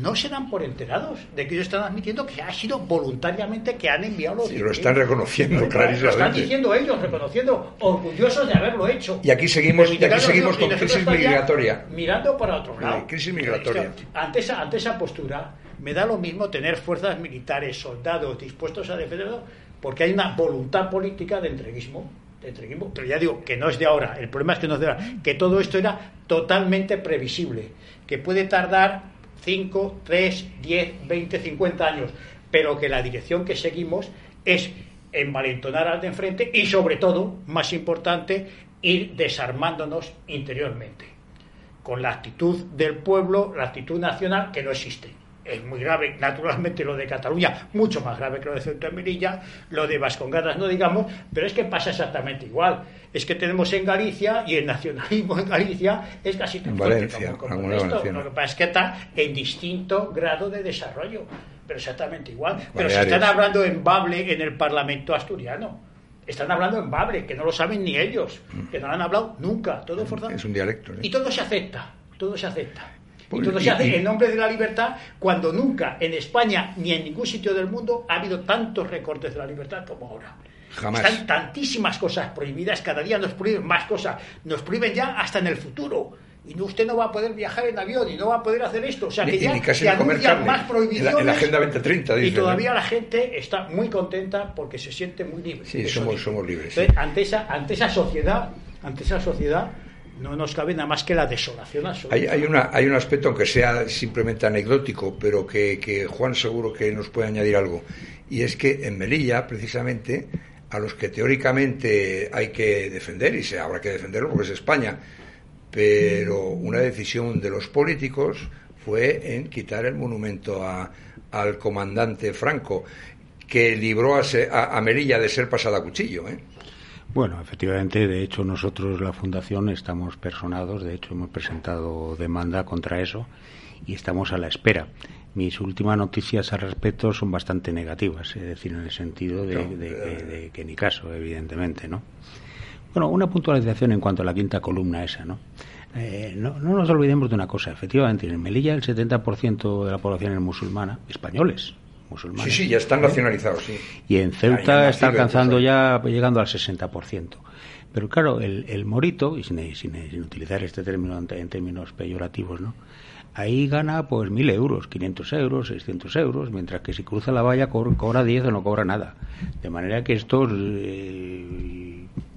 Speaker 5: no se dan por enterados de que ellos están admitiendo que ha sido voluntariamente que han enviado los
Speaker 3: sí, lo están reconociendo
Speaker 5: clarísimamente. lo están diciendo ellos reconociendo orgullosos de haberlo hecho.
Speaker 3: Y aquí seguimos y aquí seguimos con crisis migratoria.
Speaker 5: mirando para otro lado.
Speaker 3: Crisis migratoria.
Speaker 5: Ante esa ante esa postura me da lo mismo tener fuerzas militares soldados dispuestos a defenderlo porque hay una voluntad política de entreguismo entreguismo pero ya digo que no es de ahora el problema es que no es de ahora que todo esto era totalmente previsible que puede tardar 5, 3, 10, 20, 50 años, pero que la dirección que seguimos es envalentonar al de enfrente y sobre todo, más importante, ir desarmándonos interiormente, con la actitud del pueblo, la actitud nacional que no existe es muy grave, naturalmente lo de Cataluña, mucho más grave que lo de Ceuta y Melilla, lo de Vascongadas no digamos, pero es que pasa exactamente igual. Es que tenemos en Galicia y el nacionalismo en Galicia es casi tan
Speaker 3: fuerte
Speaker 5: como, esto. Lo que pasa es que está en distinto grado de desarrollo, pero exactamente igual. Pero se están hablando en Bable en el Parlamento asturiano. Están hablando en Bable, que no lo saben ni ellos, que no lo han hablado nunca, todo forzado.
Speaker 3: Es un dialecto.
Speaker 5: Y todo se acepta, todo se acepta. Todo se hace en nombre de la libertad cuando nunca en España ni en ningún sitio del mundo ha habido tantos recortes de la libertad como ahora.
Speaker 3: Jamás.
Speaker 5: Están tantísimas cosas prohibidas, cada día nos prohíben más cosas, nos prohíben ya hasta en el futuro. Y usted no va a poder viajar en avión y no va a poder hacer esto. O sea, que ya
Speaker 3: se anuncian
Speaker 5: más prohibiciones.
Speaker 3: En la, Agenda 2030,
Speaker 5: Y todavía la gente está muy contenta porque se siente muy libre.
Speaker 3: Sí, somos, somos libres.
Speaker 5: ante, esa, ante esa sociedad, ante esa sociedad, no nos cabe nada más que la desolación absoluta.
Speaker 3: Hay, hay, una, hay un aspecto, aunque sea simplemente anecdótico, pero que, que, Juan seguro que nos puede añadir algo, y es que en Melilla, precisamente, a los que teóricamente hay que defender, y se habrá que defenderlo porque es España, pero una decisión de los políticos fue en quitar el monumento a, al comandante Franco, que libró a, a, a Melilla de ser pasada a cuchillo. ¿eh?
Speaker 4: Bueno, efectivamente, de hecho nosotros la Fundación estamos personados, de hecho hemos presentado demanda contra eso y estamos a la espera. Mis últimas noticias al respecto son bastante negativas, es decir, en el sentido de, que ni caso, evidentemente, ¿no? Bueno, una puntualización en cuanto a la quinta columna esa, ¿no? Eh, no, no, nos olvidemos de una cosa, efectivamente, en Melilla el 70% de la población es musulmana, españoles,
Speaker 3: Sí, sí, ya están nacionalizados, sí.
Speaker 4: Y en Ceuta está alcanzando ya, llegando al 60%. Pero claro, el, morito, y sin, sin, utilizar este término en términos peyorativos, ¿no? Ahí gana pues mil euros, 500 euros, 600 euros, mientras que si cruza la valla cobra 10 o no cobra nada. De manera que estos eh,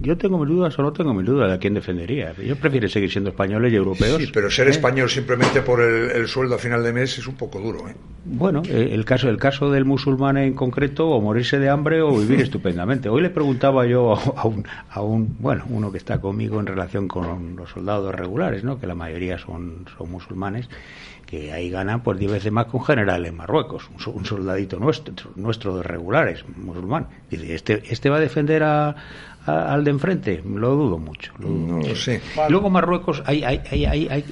Speaker 4: yo tengo mis dudas o no tengo mis dudas de a quién defendería. Yo prefiero seguir siendo españoles y europeos.
Speaker 3: Sí, pero ser ¿Eh? español simplemente por el, sueldo a final de mes es un poco duro. ¿eh?
Speaker 4: Bueno, eh, el caso, el caso del musulmán en concreto, o morirse de hambre o vivir (laughs) estupendamente. Hoy le preguntaba yo a un, a un, bueno, uno que está conmigo en relación con los soldados regulares, ¿no? que la mayoría son, son musulmanes, que ahí ganan pues diez veces más que un general en Marruecos, un, soldadito nuestro, nuestro de regulares, musulmán. Dice, este, este va a defender a, al de enfrente? Lo dudo mucho.
Speaker 3: no lo sé.
Speaker 4: Luego Marruecos, hay, hay, hay,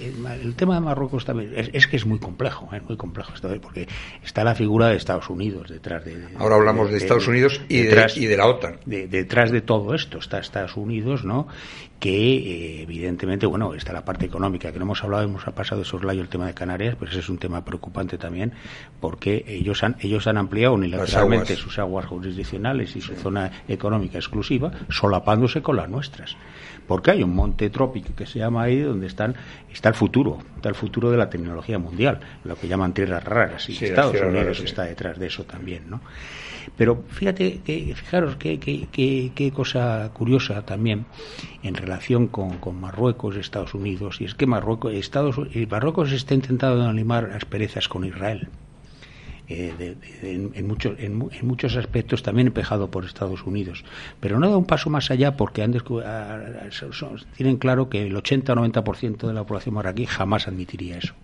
Speaker 4: el tema de Marruecos también es, que es muy complejo, es muy complejo esto, ¿eh? porque está la figura de Estados Unidos detrás de...
Speaker 3: Ahora hablamos de, Estados Unidos y, detrás, y de la OTAN.
Speaker 4: detrás de todo esto está Estados Unidos, ¿no? Que eh, evidentemente, bueno, está la parte económica, que no hemos hablado, hemos pasado de soslayo el tema de Canarias, pero ese es un tema preocupante también, porque ellos han, ellos han ampliado unilateralmente sus aguas jurisdiccionales y su zona económica exclusiva, solapando mezclándose con las nuestras. Porque hay un monte trópico que se llama ahí donde están, está el futuro, está el futuro de la tecnología mundial, lo que llaman tierras raras, y Estados Unidos está detrás de eso también, ¿no? Pero fíjate, que, fijaros qué, qué, cosa curiosa también en relación con, con, Marruecos, Estados Unidos, y es que Marruecos, Estados, Marruecos está intentando animar asperezas con Israel. Eh, en, en, muchos aspectos también empejado por Estados Unidos. Pero no da un paso más allá porque han tienen claro que el 80 o 90% de la población marroquí jamás admitiría eso.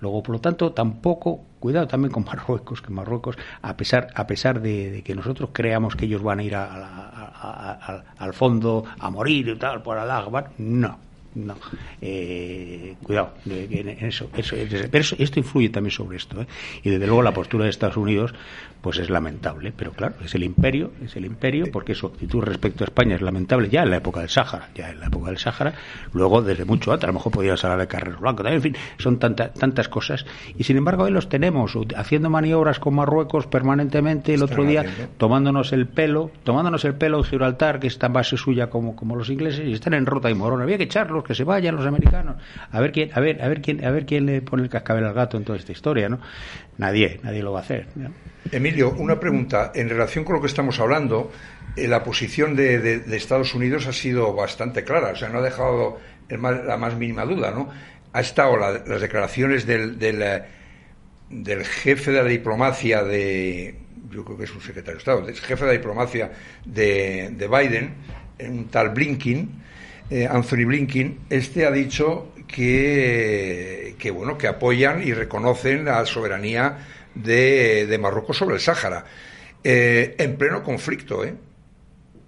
Speaker 4: Luego, por lo tanto, tampoco, cuidado también con (laughs) Marruecos, que Marruecos, a pesar, a pesar de, que nosotros creamos que ellos van a ir al fondo a morir y tal por al no no. Eh, cuidado, en eso, eso, pero esto influye también sobre esto. ¿eh? Y desde luego la postura de Estados Unidos pues es lamentable, pero claro, es el imperio, es el imperio, porque su actitud respecto a España es lamentable ya en la época del Sáhara, ya en la época del Sáhara, luego desde mucho antes, a lo mejor podía hablar de Carrero Blanco, también, en fin, son tantas tantas cosas, y sin embargo hoy los tenemos haciendo maniobras con Marruecos permanentemente, el otro día tomándonos el pelo, tomándonos el pelo en Gibraltar, que está en base suya como, como los ingleses, y están en rota y morón, había que echarlos, que se vayan los americanos, a ver quién, a ver, a ver quién, a ver quién le pone el cascabel al gato en toda esta historia, ¿no? Nadie, nadie lo va a hacer.
Speaker 3: Emilio, una pregunta. En relación con lo que estamos hablando, eh, la posición de, Estados Unidos ha sido bastante clara, o sea, no ha dejado la más mínima duda, ¿no? Ha estado las declaraciones del, eh, del, jefe de la diplomacia de, yo creo que es un secretario de Estado, del jefe de la diplomacia de, Biden, un tal Blinken, eh, Anthony Blinken, este ha dicho que, que, bueno, que apoyan y reconocen la soberanía de, Marruecos sobre el Sáhara, eh, en pleno conflicto. ¿eh?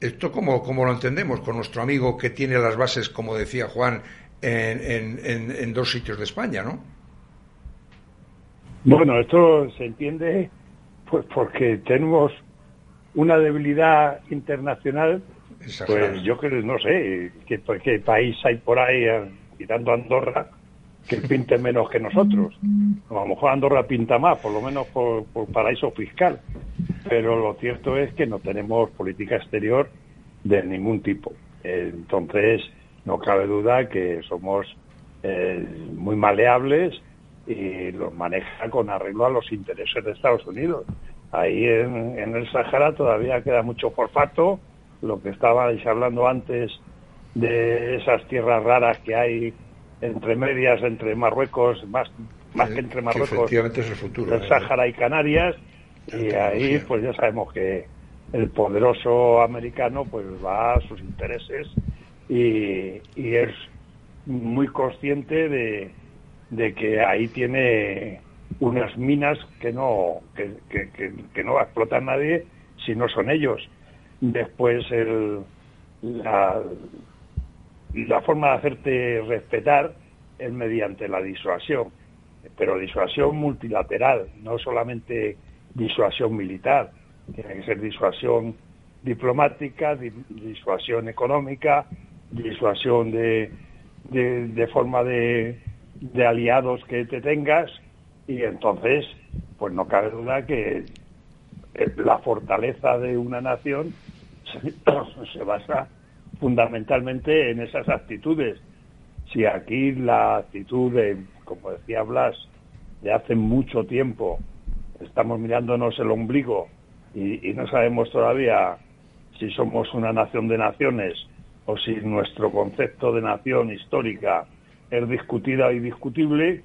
Speaker 3: ¿Esto cómo, lo entendemos con nuestro amigo que tiene las bases, como decía Juan, en, en, dos sitios de España, no?
Speaker 6: Bueno, esto se entiende pues porque tenemos una debilidad internacional. Pues yo creo, no sé, ¿qué, país hay por ahí, tirando eh, Andorra, que pinte menos que nosotros. A lo mejor Andorra pinta más, por lo menos por, paraíso fiscal. Pero lo cierto es que no tenemos política exterior de ningún tipo. Entonces, no cabe duda que somos eh, muy maleables y los maneja con arreglo a los intereses de Estados Unidos. Ahí en, en el Sahara todavía queda mucho forfato, lo que estabais hablando antes de esas tierras raras que hay entre medias entre Marruecos, más, más que entre Marruecos,
Speaker 3: efectivamente es el futuro.
Speaker 6: El ¿eh? Sáhara y Canarias, y ahí pues ya sabemos que el poderoso americano pues va a sus intereses y, y es muy consciente de, de, que ahí tiene unas minas que no que, que, que, no va a explotar nadie si no son ellos después la, la forma de hacerte respetar es mediante la disuasión, pero disuasión multilateral, no solamente disuasión militar, tiene que ser disuasión diplomática, disuasión económica, disuasión de, de, forma de, de aliados que te tengas. Y entonces pues no cabe duda que la fortaleza de una nación (clears throat) se basa fundamentalmente en esas actitudes. Si aquí la actitud de, como decía Blas, de hace mucho tiempo, estamos mirándonos el ombligo y, no sabemos todavía si somos una nación de naciones o si nuestro concepto de nación histórica es discutida y discutible,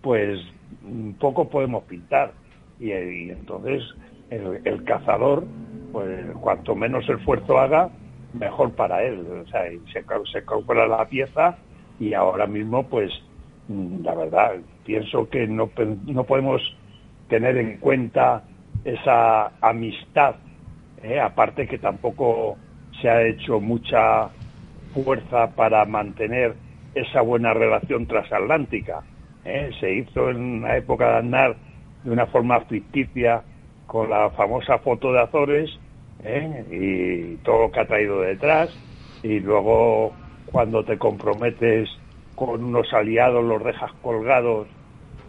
Speaker 6: pues poco podemos pintar. Y, entonces el, cazador, pues cuanto menos esfuerzo haga, mejor para él. O sea, se, se calcula la pieza y ahora mismo, pues, mm, la verdad, pienso que no, no podemos tener en cuenta esa amistad, ¿eh? aparte que tampoco se ha hecho mucha fuerza para mantener esa buena relación transatlántica. ¿eh? Se hizo en la época de Aznar de una forma ficticia con la famosa foto de Azores ¿eh? y todo lo que ha traído detrás y luego cuando te comprometes con unos aliados los dejas colgados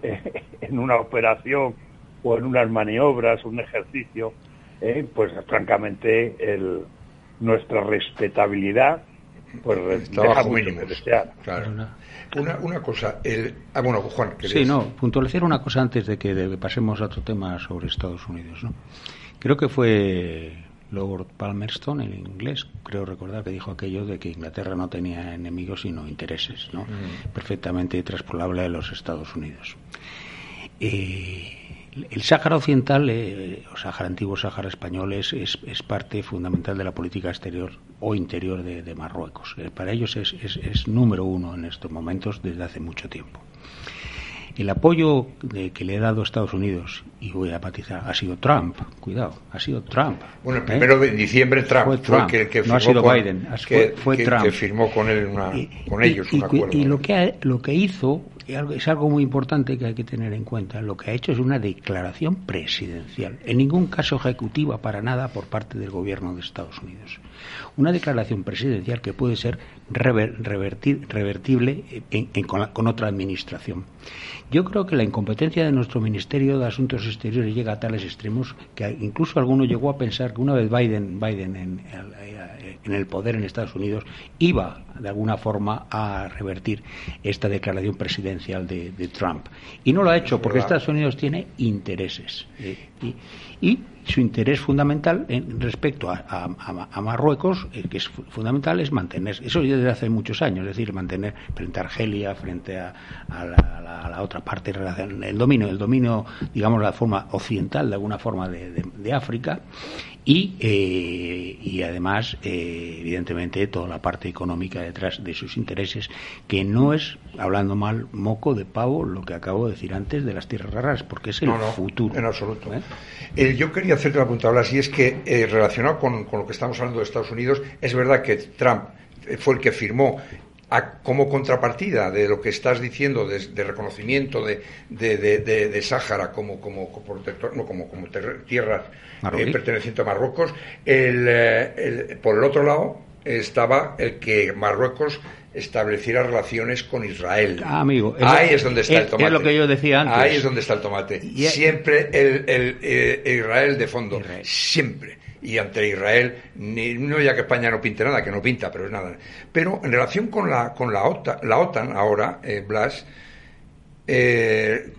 Speaker 6: (laughs) en una operación o en unas maniobras, un ejercicio, ¿eh? pues francamente nuestra respetabilidad pues deja mucho que desear.
Speaker 3: Claro. Una, una cosa, el, ah, bueno, Juan,
Speaker 4: Sí, no, puntualizar una cosa antes de que pasemos a otro tema sobre Estados Unidos. ¿no? Creo que fue Lord Palmerston, en inglés, creo recordar que dijo aquello de que Inglaterra no tenía enemigos sino intereses, ¿no? Mm. Perfectamente traspolable a los Estados Unidos. Eh, el Sáhara Occidental, eh, o Sáhara Antiguo, Sáhara Español, es, es, parte fundamental de la política exterior o interior de, Marruecos. Eh, para ellos es, es, número uno en estos momentos desde hace mucho tiempo. El apoyo que le ha dado Estados Unidos, y voy a matizar, ha sido Trump, cuidado, ha sido Trump.
Speaker 3: Bueno, el primero de diciembre Trump
Speaker 4: fue,
Speaker 3: que, que
Speaker 4: no ha sido Biden, fue, Trump.
Speaker 3: Que firmó con él con ellos
Speaker 4: un
Speaker 3: acuerdo.
Speaker 4: Y lo que, lo que hizo es algo muy importante que hay que tener en cuenta. Lo que ha hecho es una declaración presidencial, en ningún caso ejecutiva para nada por parte del gobierno de Estados Unidos. Una declaración presidencial que puede ser revertible con, otra administración. Yo creo que la incompetencia de nuestro Ministerio de Asuntos Exteriores llega a tales extremos que incluso alguno llegó a pensar que una vez Biden, Biden en, en el poder en Estados Unidos iba de alguna forma a revertir esta declaración presidencial de, Trump. Y no lo ha hecho porque Estados Unidos tiene intereses. Eh, y, su interés fundamental en, respecto a, Marruecos, eh, que es fundamental, es mantener, eso ya desde hace muchos años, es decir, mantener frente a Argelia, frente a, la, otra parte, el dominio, el dominio, digamos, la forma occidental, de alguna forma, de África y, eh, y además, eh, evidentemente, toda la parte económica detrás de sus intereses, que no es, hablando mal, moco de pavo, lo que acabo de decir antes de las tierras raras, porque es el futuro.
Speaker 3: En absoluto. ¿eh? yo quería hacerte una pregunta, ahora, si es que relacionado con, lo que estamos hablando de Estados Unidos, es verdad que Trump fue el que firmó como contrapartida de lo que estás diciendo de, reconocimiento de, de, de, Sáhara como, como, como, no, como, como tierra eh, perteneciente a Marruecos, eh, por el otro lado estaba el que Marruecos estableciera relaciones con Israel.
Speaker 4: Ah, amigo,
Speaker 3: ahí es, donde está el tomate.
Speaker 4: Es lo que yo decía antes.
Speaker 3: Ahí es donde está el tomate. Siempre el, el, eh, Israel de fondo. Siempre y ante Israel, ni, no ya que España no pinte nada, que no pinta, pero es nada. Pero en relación con la, con la, OTAN, la OTAN ahora, eh, Blas, eh,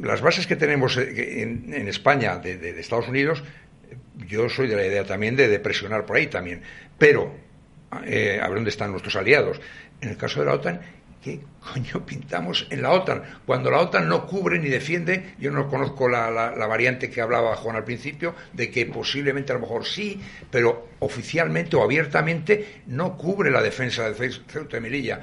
Speaker 3: las bases que tenemos eh, en, España de, Estados Unidos, yo soy de la idea también de, presionar por ahí también, pero a ver dónde están nuestros aliados. En el caso de la OTAN, ¿qué coño pintamos en la OTAN? Cuando la OTAN no cubre ni defiende, yo no conozco la, variante que hablaba Juan al principio, de que posiblemente a lo mejor sí, pero oficialmente o abiertamente no cubre la defensa de Ceuta y Melilla.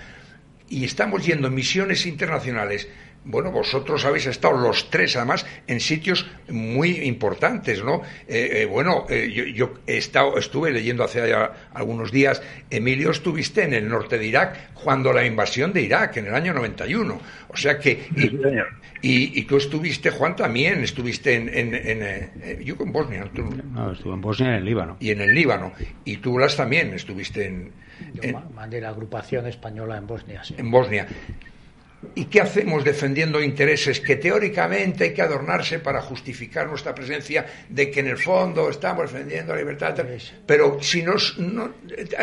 Speaker 3: Y estamos yendo en misiones internacionales bueno, vosotros habéis estado los tres, además, en sitios muy importantes, ¿no? Eh, eh, bueno, eh, yo, he estado, estuve leyendo hace algunos días, Emilio, estuviste en el norte de Irak cuando la invasión de Irak, en el año 91. O sea que... Y, y, tú estuviste, Juan, también, estuviste en... en, yo en Bosnia.
Speaker 4: no, estuve en Bosnia y en el Líbano.
Speaker 3: Y en el Líbano. Y tú, Blas, también estuviste en...
Speaker 5: Yo mandé la agrupación española en Bosnia, sí.
Speaker 3: En Bosnia. ¿Y qué hacemos defendiendo intereses que teóricamente hay que adornarse para justificar nuestra presencia de que en el fondo estamos defendiendo la libertad? Pero si nos, no,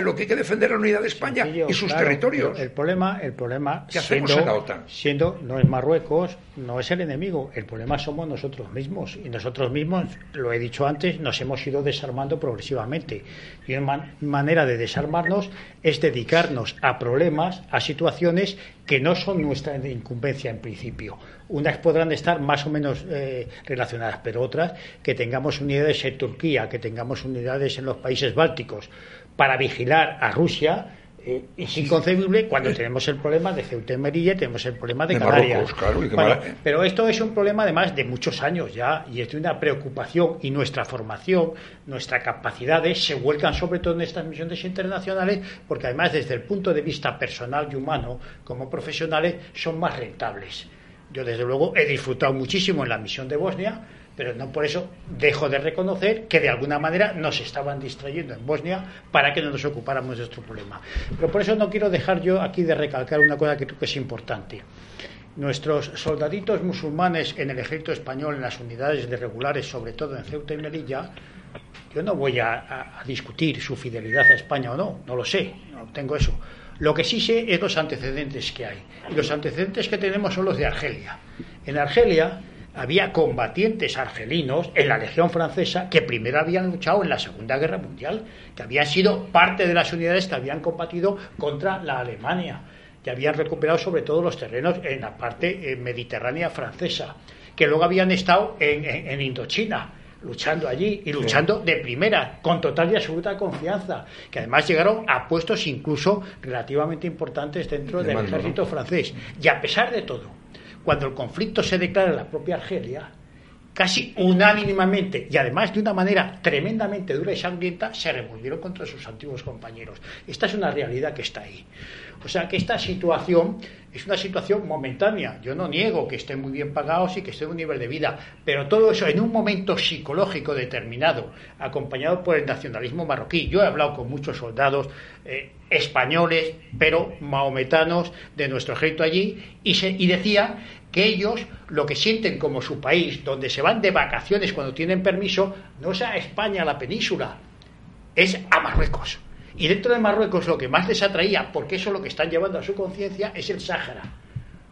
Speaker 3: lo que hay que defender es la unidad de España y sus territorios.
Speaker 5: El problema, el problema
Speaker 3: ¿Qué hacemos en la OTAN?
Speaker 5: siendo no es Marruecos, no es el enemigo, el problema somos nosotros mismos y nosotros mismos, lo he dicho antes, nos hemos ido desarmando progresivamente y una manera de desarmarnos es dedicarnos a problemas, a situaciones que no son nuestra incumbencia en principio. Unas podrán estar más o menos eh, relacionadas, pero otras que tengamos unidades en Turquía, que tengamos unidades en los países bálticos para vigilar a Rusia, eh, es inconcebible cuando tenemos el problema de Ceuta y Melilla, tenemos el problema de, Canarias. pero esto es un problema además de muchos años ya y es de una preocupación y nuestra formación, nuestras capacidades se vuelcan sobre todo en estas misiones internacionales porque además desde el punto de vista personal y humano como profesionales son más rentables. Yo desde luego he disfrutado muchísimo en la misión de Bosnia pero no por eso dejo de reconocer que de alguna manera nos estaban distrayendo en Bosnia para que no nos ocupáramos de nuestro problema. Pero por eso no quiero dejar yo aquí de recalcar una cosa que creo que es importante. Nuestros soldaditos musulmanes en el ejército español, en las unidades de regulares, sobre todo en Ceuta y Melilla, Yo no voy a, discutir su fidelidad a España o no, no lo sé, no tengo eso. Lo que sí sé es los antecedentes que hay. Y los antecedentes que tenemos son los de Argelia. En Argelia había combatientes argelinos en la Legión Francesa que primero habían luchado en la Segunda Guerra Mundial, que habían sido parte de las unidades que habían combatido contra la Alemania, que habían recuperado sobre todo los terrenos en la parte eh, mediterránea francesa, que luego habían estado en Indochina luchando allí y luchando de primera, con total y absoluta confianza, que además llegaron a puestos incluso relativamente importantes dentro del ejército francés. Y a pesar de todo, cuando el conflicto se declara en la propia Argelia, casi unánimemente y además de una manera tremendamente dura y sangrienta, se revolvieron contra sus antiguos compañeros. Esta es una realidad que está ahí. O sea que esta situación es una situación momentánea. Yo no niego que estén muy bien pagados y que estén en un nivel de vida, pero todo eso en un momento psicológico determinado, acompañado por el nacionalismo marroquí. Yo he hablado con muchos soldados eh, españoles, pero mahometanos de nuestro ejército allí, y, se, y decían que ellos lo que sienten como su país, donde se van de vacaciones cuando tienen permiso, no es a España, a la península, es a Marruecos. Y dentro de Marruecos lo que más les atraía, porque eso es lo que están llevando a su conciencia, es el Sáhara.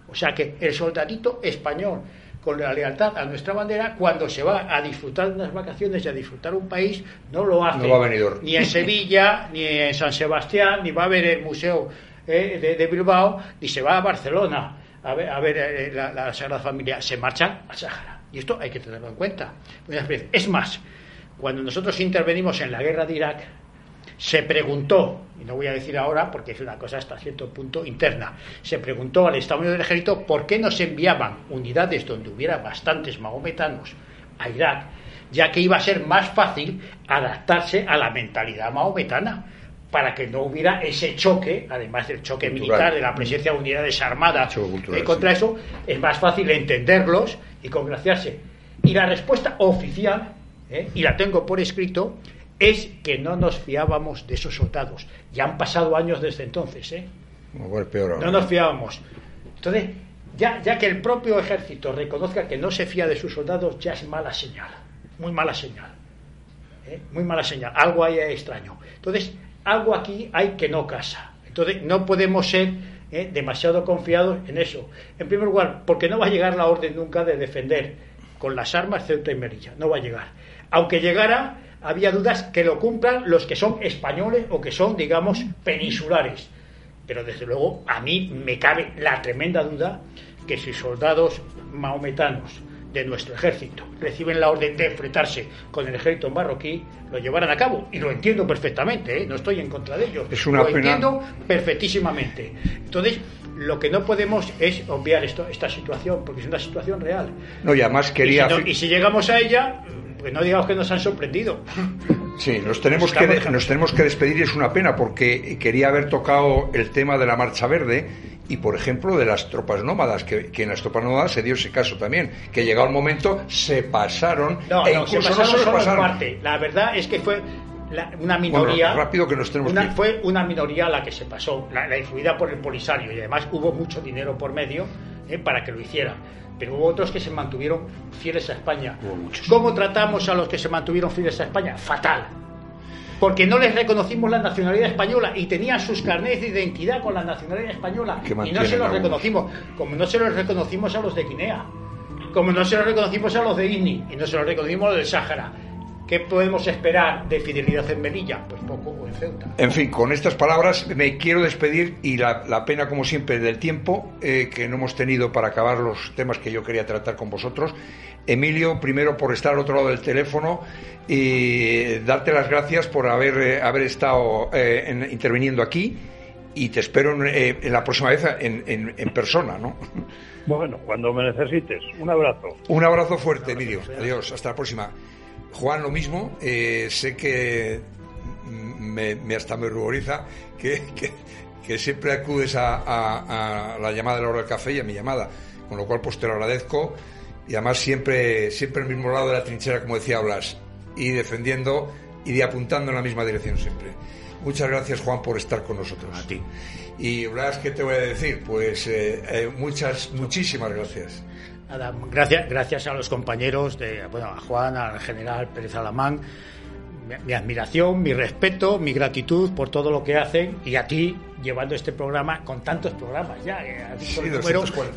Speaker 5: O sea que el soldadito español, con la lealtad a nuestra bandera, cuando se va a disfrutar de unas vacaciones y a disfrutar un país, no lo hace ni en Sevilla, (laughs) ni en San Sebastián, ni va a ver el Museo eh, de, Bilbao, ni se va a Barcelona a ver, a ver eh, la, la, Sagrada Familia, se marchan al Sáhara. Y esto hay que tenerlo en cuenta. Es más, cuando nosotros intervenimos en la guerra de Irak, se preguntó, y no voy a decir ahora porque es una cosa hasta cierto punto interna, se preguntó al Estado Mayor del Ejército por qué no enviaban unidades donde hubiera bastantes mahometanos a Irak, ya que iba a ser más fácil adaptarse a la mentalidad mahometana para que no hubiera ese choque, además del choque militar, de la presencia de unidades armadas y contra eso, es más fácil entenderlos y congraciarse. Y la respuesta oficial, ¿eh? y la tengo por escrito, es que no nos fiábamos de esos soldados. Ya han pasado años desde entonces, ¿eh? No nos fiábamos. Entonces, ya, ya que el propio ejército reconozca que no se fía de sus soldados, ya es mala señal. Muy mala señal. ¿eh? Muy mala señal. Algo hay extraño. Entonces, algo aquí hay que no casa. Entonces, no podemos ser ¿eh? demasiado confiados en eso. En primer lugar, porque no va a llegar la orden nunca de defender con las armas Ceuta y Merilla. No va a llegar. Aunque llegara, había dudas que lo cumplan los que son españoles o que son, digamos, peninsulares. Pero desde luego a mí me cabe la tremenda duda que si soldados mahometanos de nuestro ejército reciben la orden de enfrentarse con el ejército marroquí, lo llevarán a cabo. Y lo entiendo perfectamente, ¿eh? no estoy en contra de ellos.
Speaker 3: Es una
Speaker 5: lo entiendo perfectísimamente. Entonces, lo que no podemos es obviar esto, esta situación, porque es una situación real.
Speaker 3: No, y además quería...
Speaker 5: y si llegamos a ella, pues no digamos que nos han sorprendido.
Speaker 3: Sí, nos tenemos, que, nos tenemos que despedir y es una pena porque quería haber tocado el tema de la Marcha Verde y, por ejemplo, de las tropas nómadas, que, en las tropas nómadas se dio ese caso también, que llegado el momento se pasaron.
Speaker 5: No, e se pasaron solo en parte. La verdad es que fue una minoría.
Speaker 3: rápido que nos tenemos
Speaker 5: Fue una minoría la que se pasó, la, influida por el Polisario, y además hubo mucho dinero por medio eh, para que lo hiciera pero hubo otros que se mantuvieron fieles a España. ¿Cómo tratamos a los que se mantuvieron fieles a España? Fatal. Porque no les reconocimos la nacionalidad española y tenían sus carnets de identidad con la nacionalidad española y no se los reconocimos, como no se los reconocimos a los de Guinea, como no se los reconocimos a los de INI y no se los reconocimos a los del Sáhara. ¿Qué podemos esperar de fidelidad en Melilla? Pues poco o en Ceuta.
Speaker 3: En fin, con estas palabras me quiero despedir y la, pena, como siempre, del tiempo eh, que no hemos tenido para acabar los temas que yo quería tratar con vosotros. Emilio, primero por estar al otro lado del teléfono y darte las gracias por haber, eh, haber estado eh, interviniendo aquí y te espero en, la próxima vez en, en persona, ¿no? (laughs)
Speaker 6: Bueno, cuando me necesites. Un abrazo.
Speaker 3: Un abrazo fuerte, Emilio. Adiós. Hasta la próxima. Juan, lo mismo. Eh, sé que me, hasta me ruboriza que, que, siempre acudes a, la llamada de la hora del café y a mi llamada, con lo cual pues te lo agradezco y además siempre, siempre el mismo lado de la trinchera, como decía Blas, y defendiendo y apuntando en la misma dirección siempre. Muchas gracias Juan por estar con nosotros.
Speaker 4: A ti.
Speaker 3: Y Blas, ¿qué te voy a decir? Pues eh, eh, muchas, muchísimas gracias
Speaker 5: gracias, gracias a los compañeros, de, bueno, a Juan, al general Pérez Alamán. mi, admiración, mi respeto, mi gratitud por todo lo que hacen y a ti llevando este programa con tantos programas ya. Eh,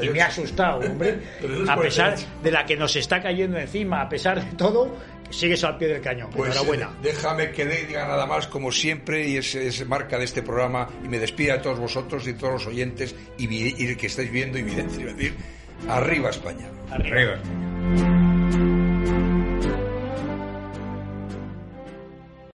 Speaker 5: y me ha asustado, hombre. (laughs) a pesar de la que nos está cayendo encima, a pesar de todo, sigues al pie del cañón.
Speaker 3: Pues,
Speaker 5: Enhorabuena.
Speaker 3: Eh, déjame que diga nada más, como siempre, y es, es, marca de este programa, y me despida a todos vosotros y todos los oyentes y, y que estáis viendo y decir, arriba España.
Speaker 5: Arriba. arriba.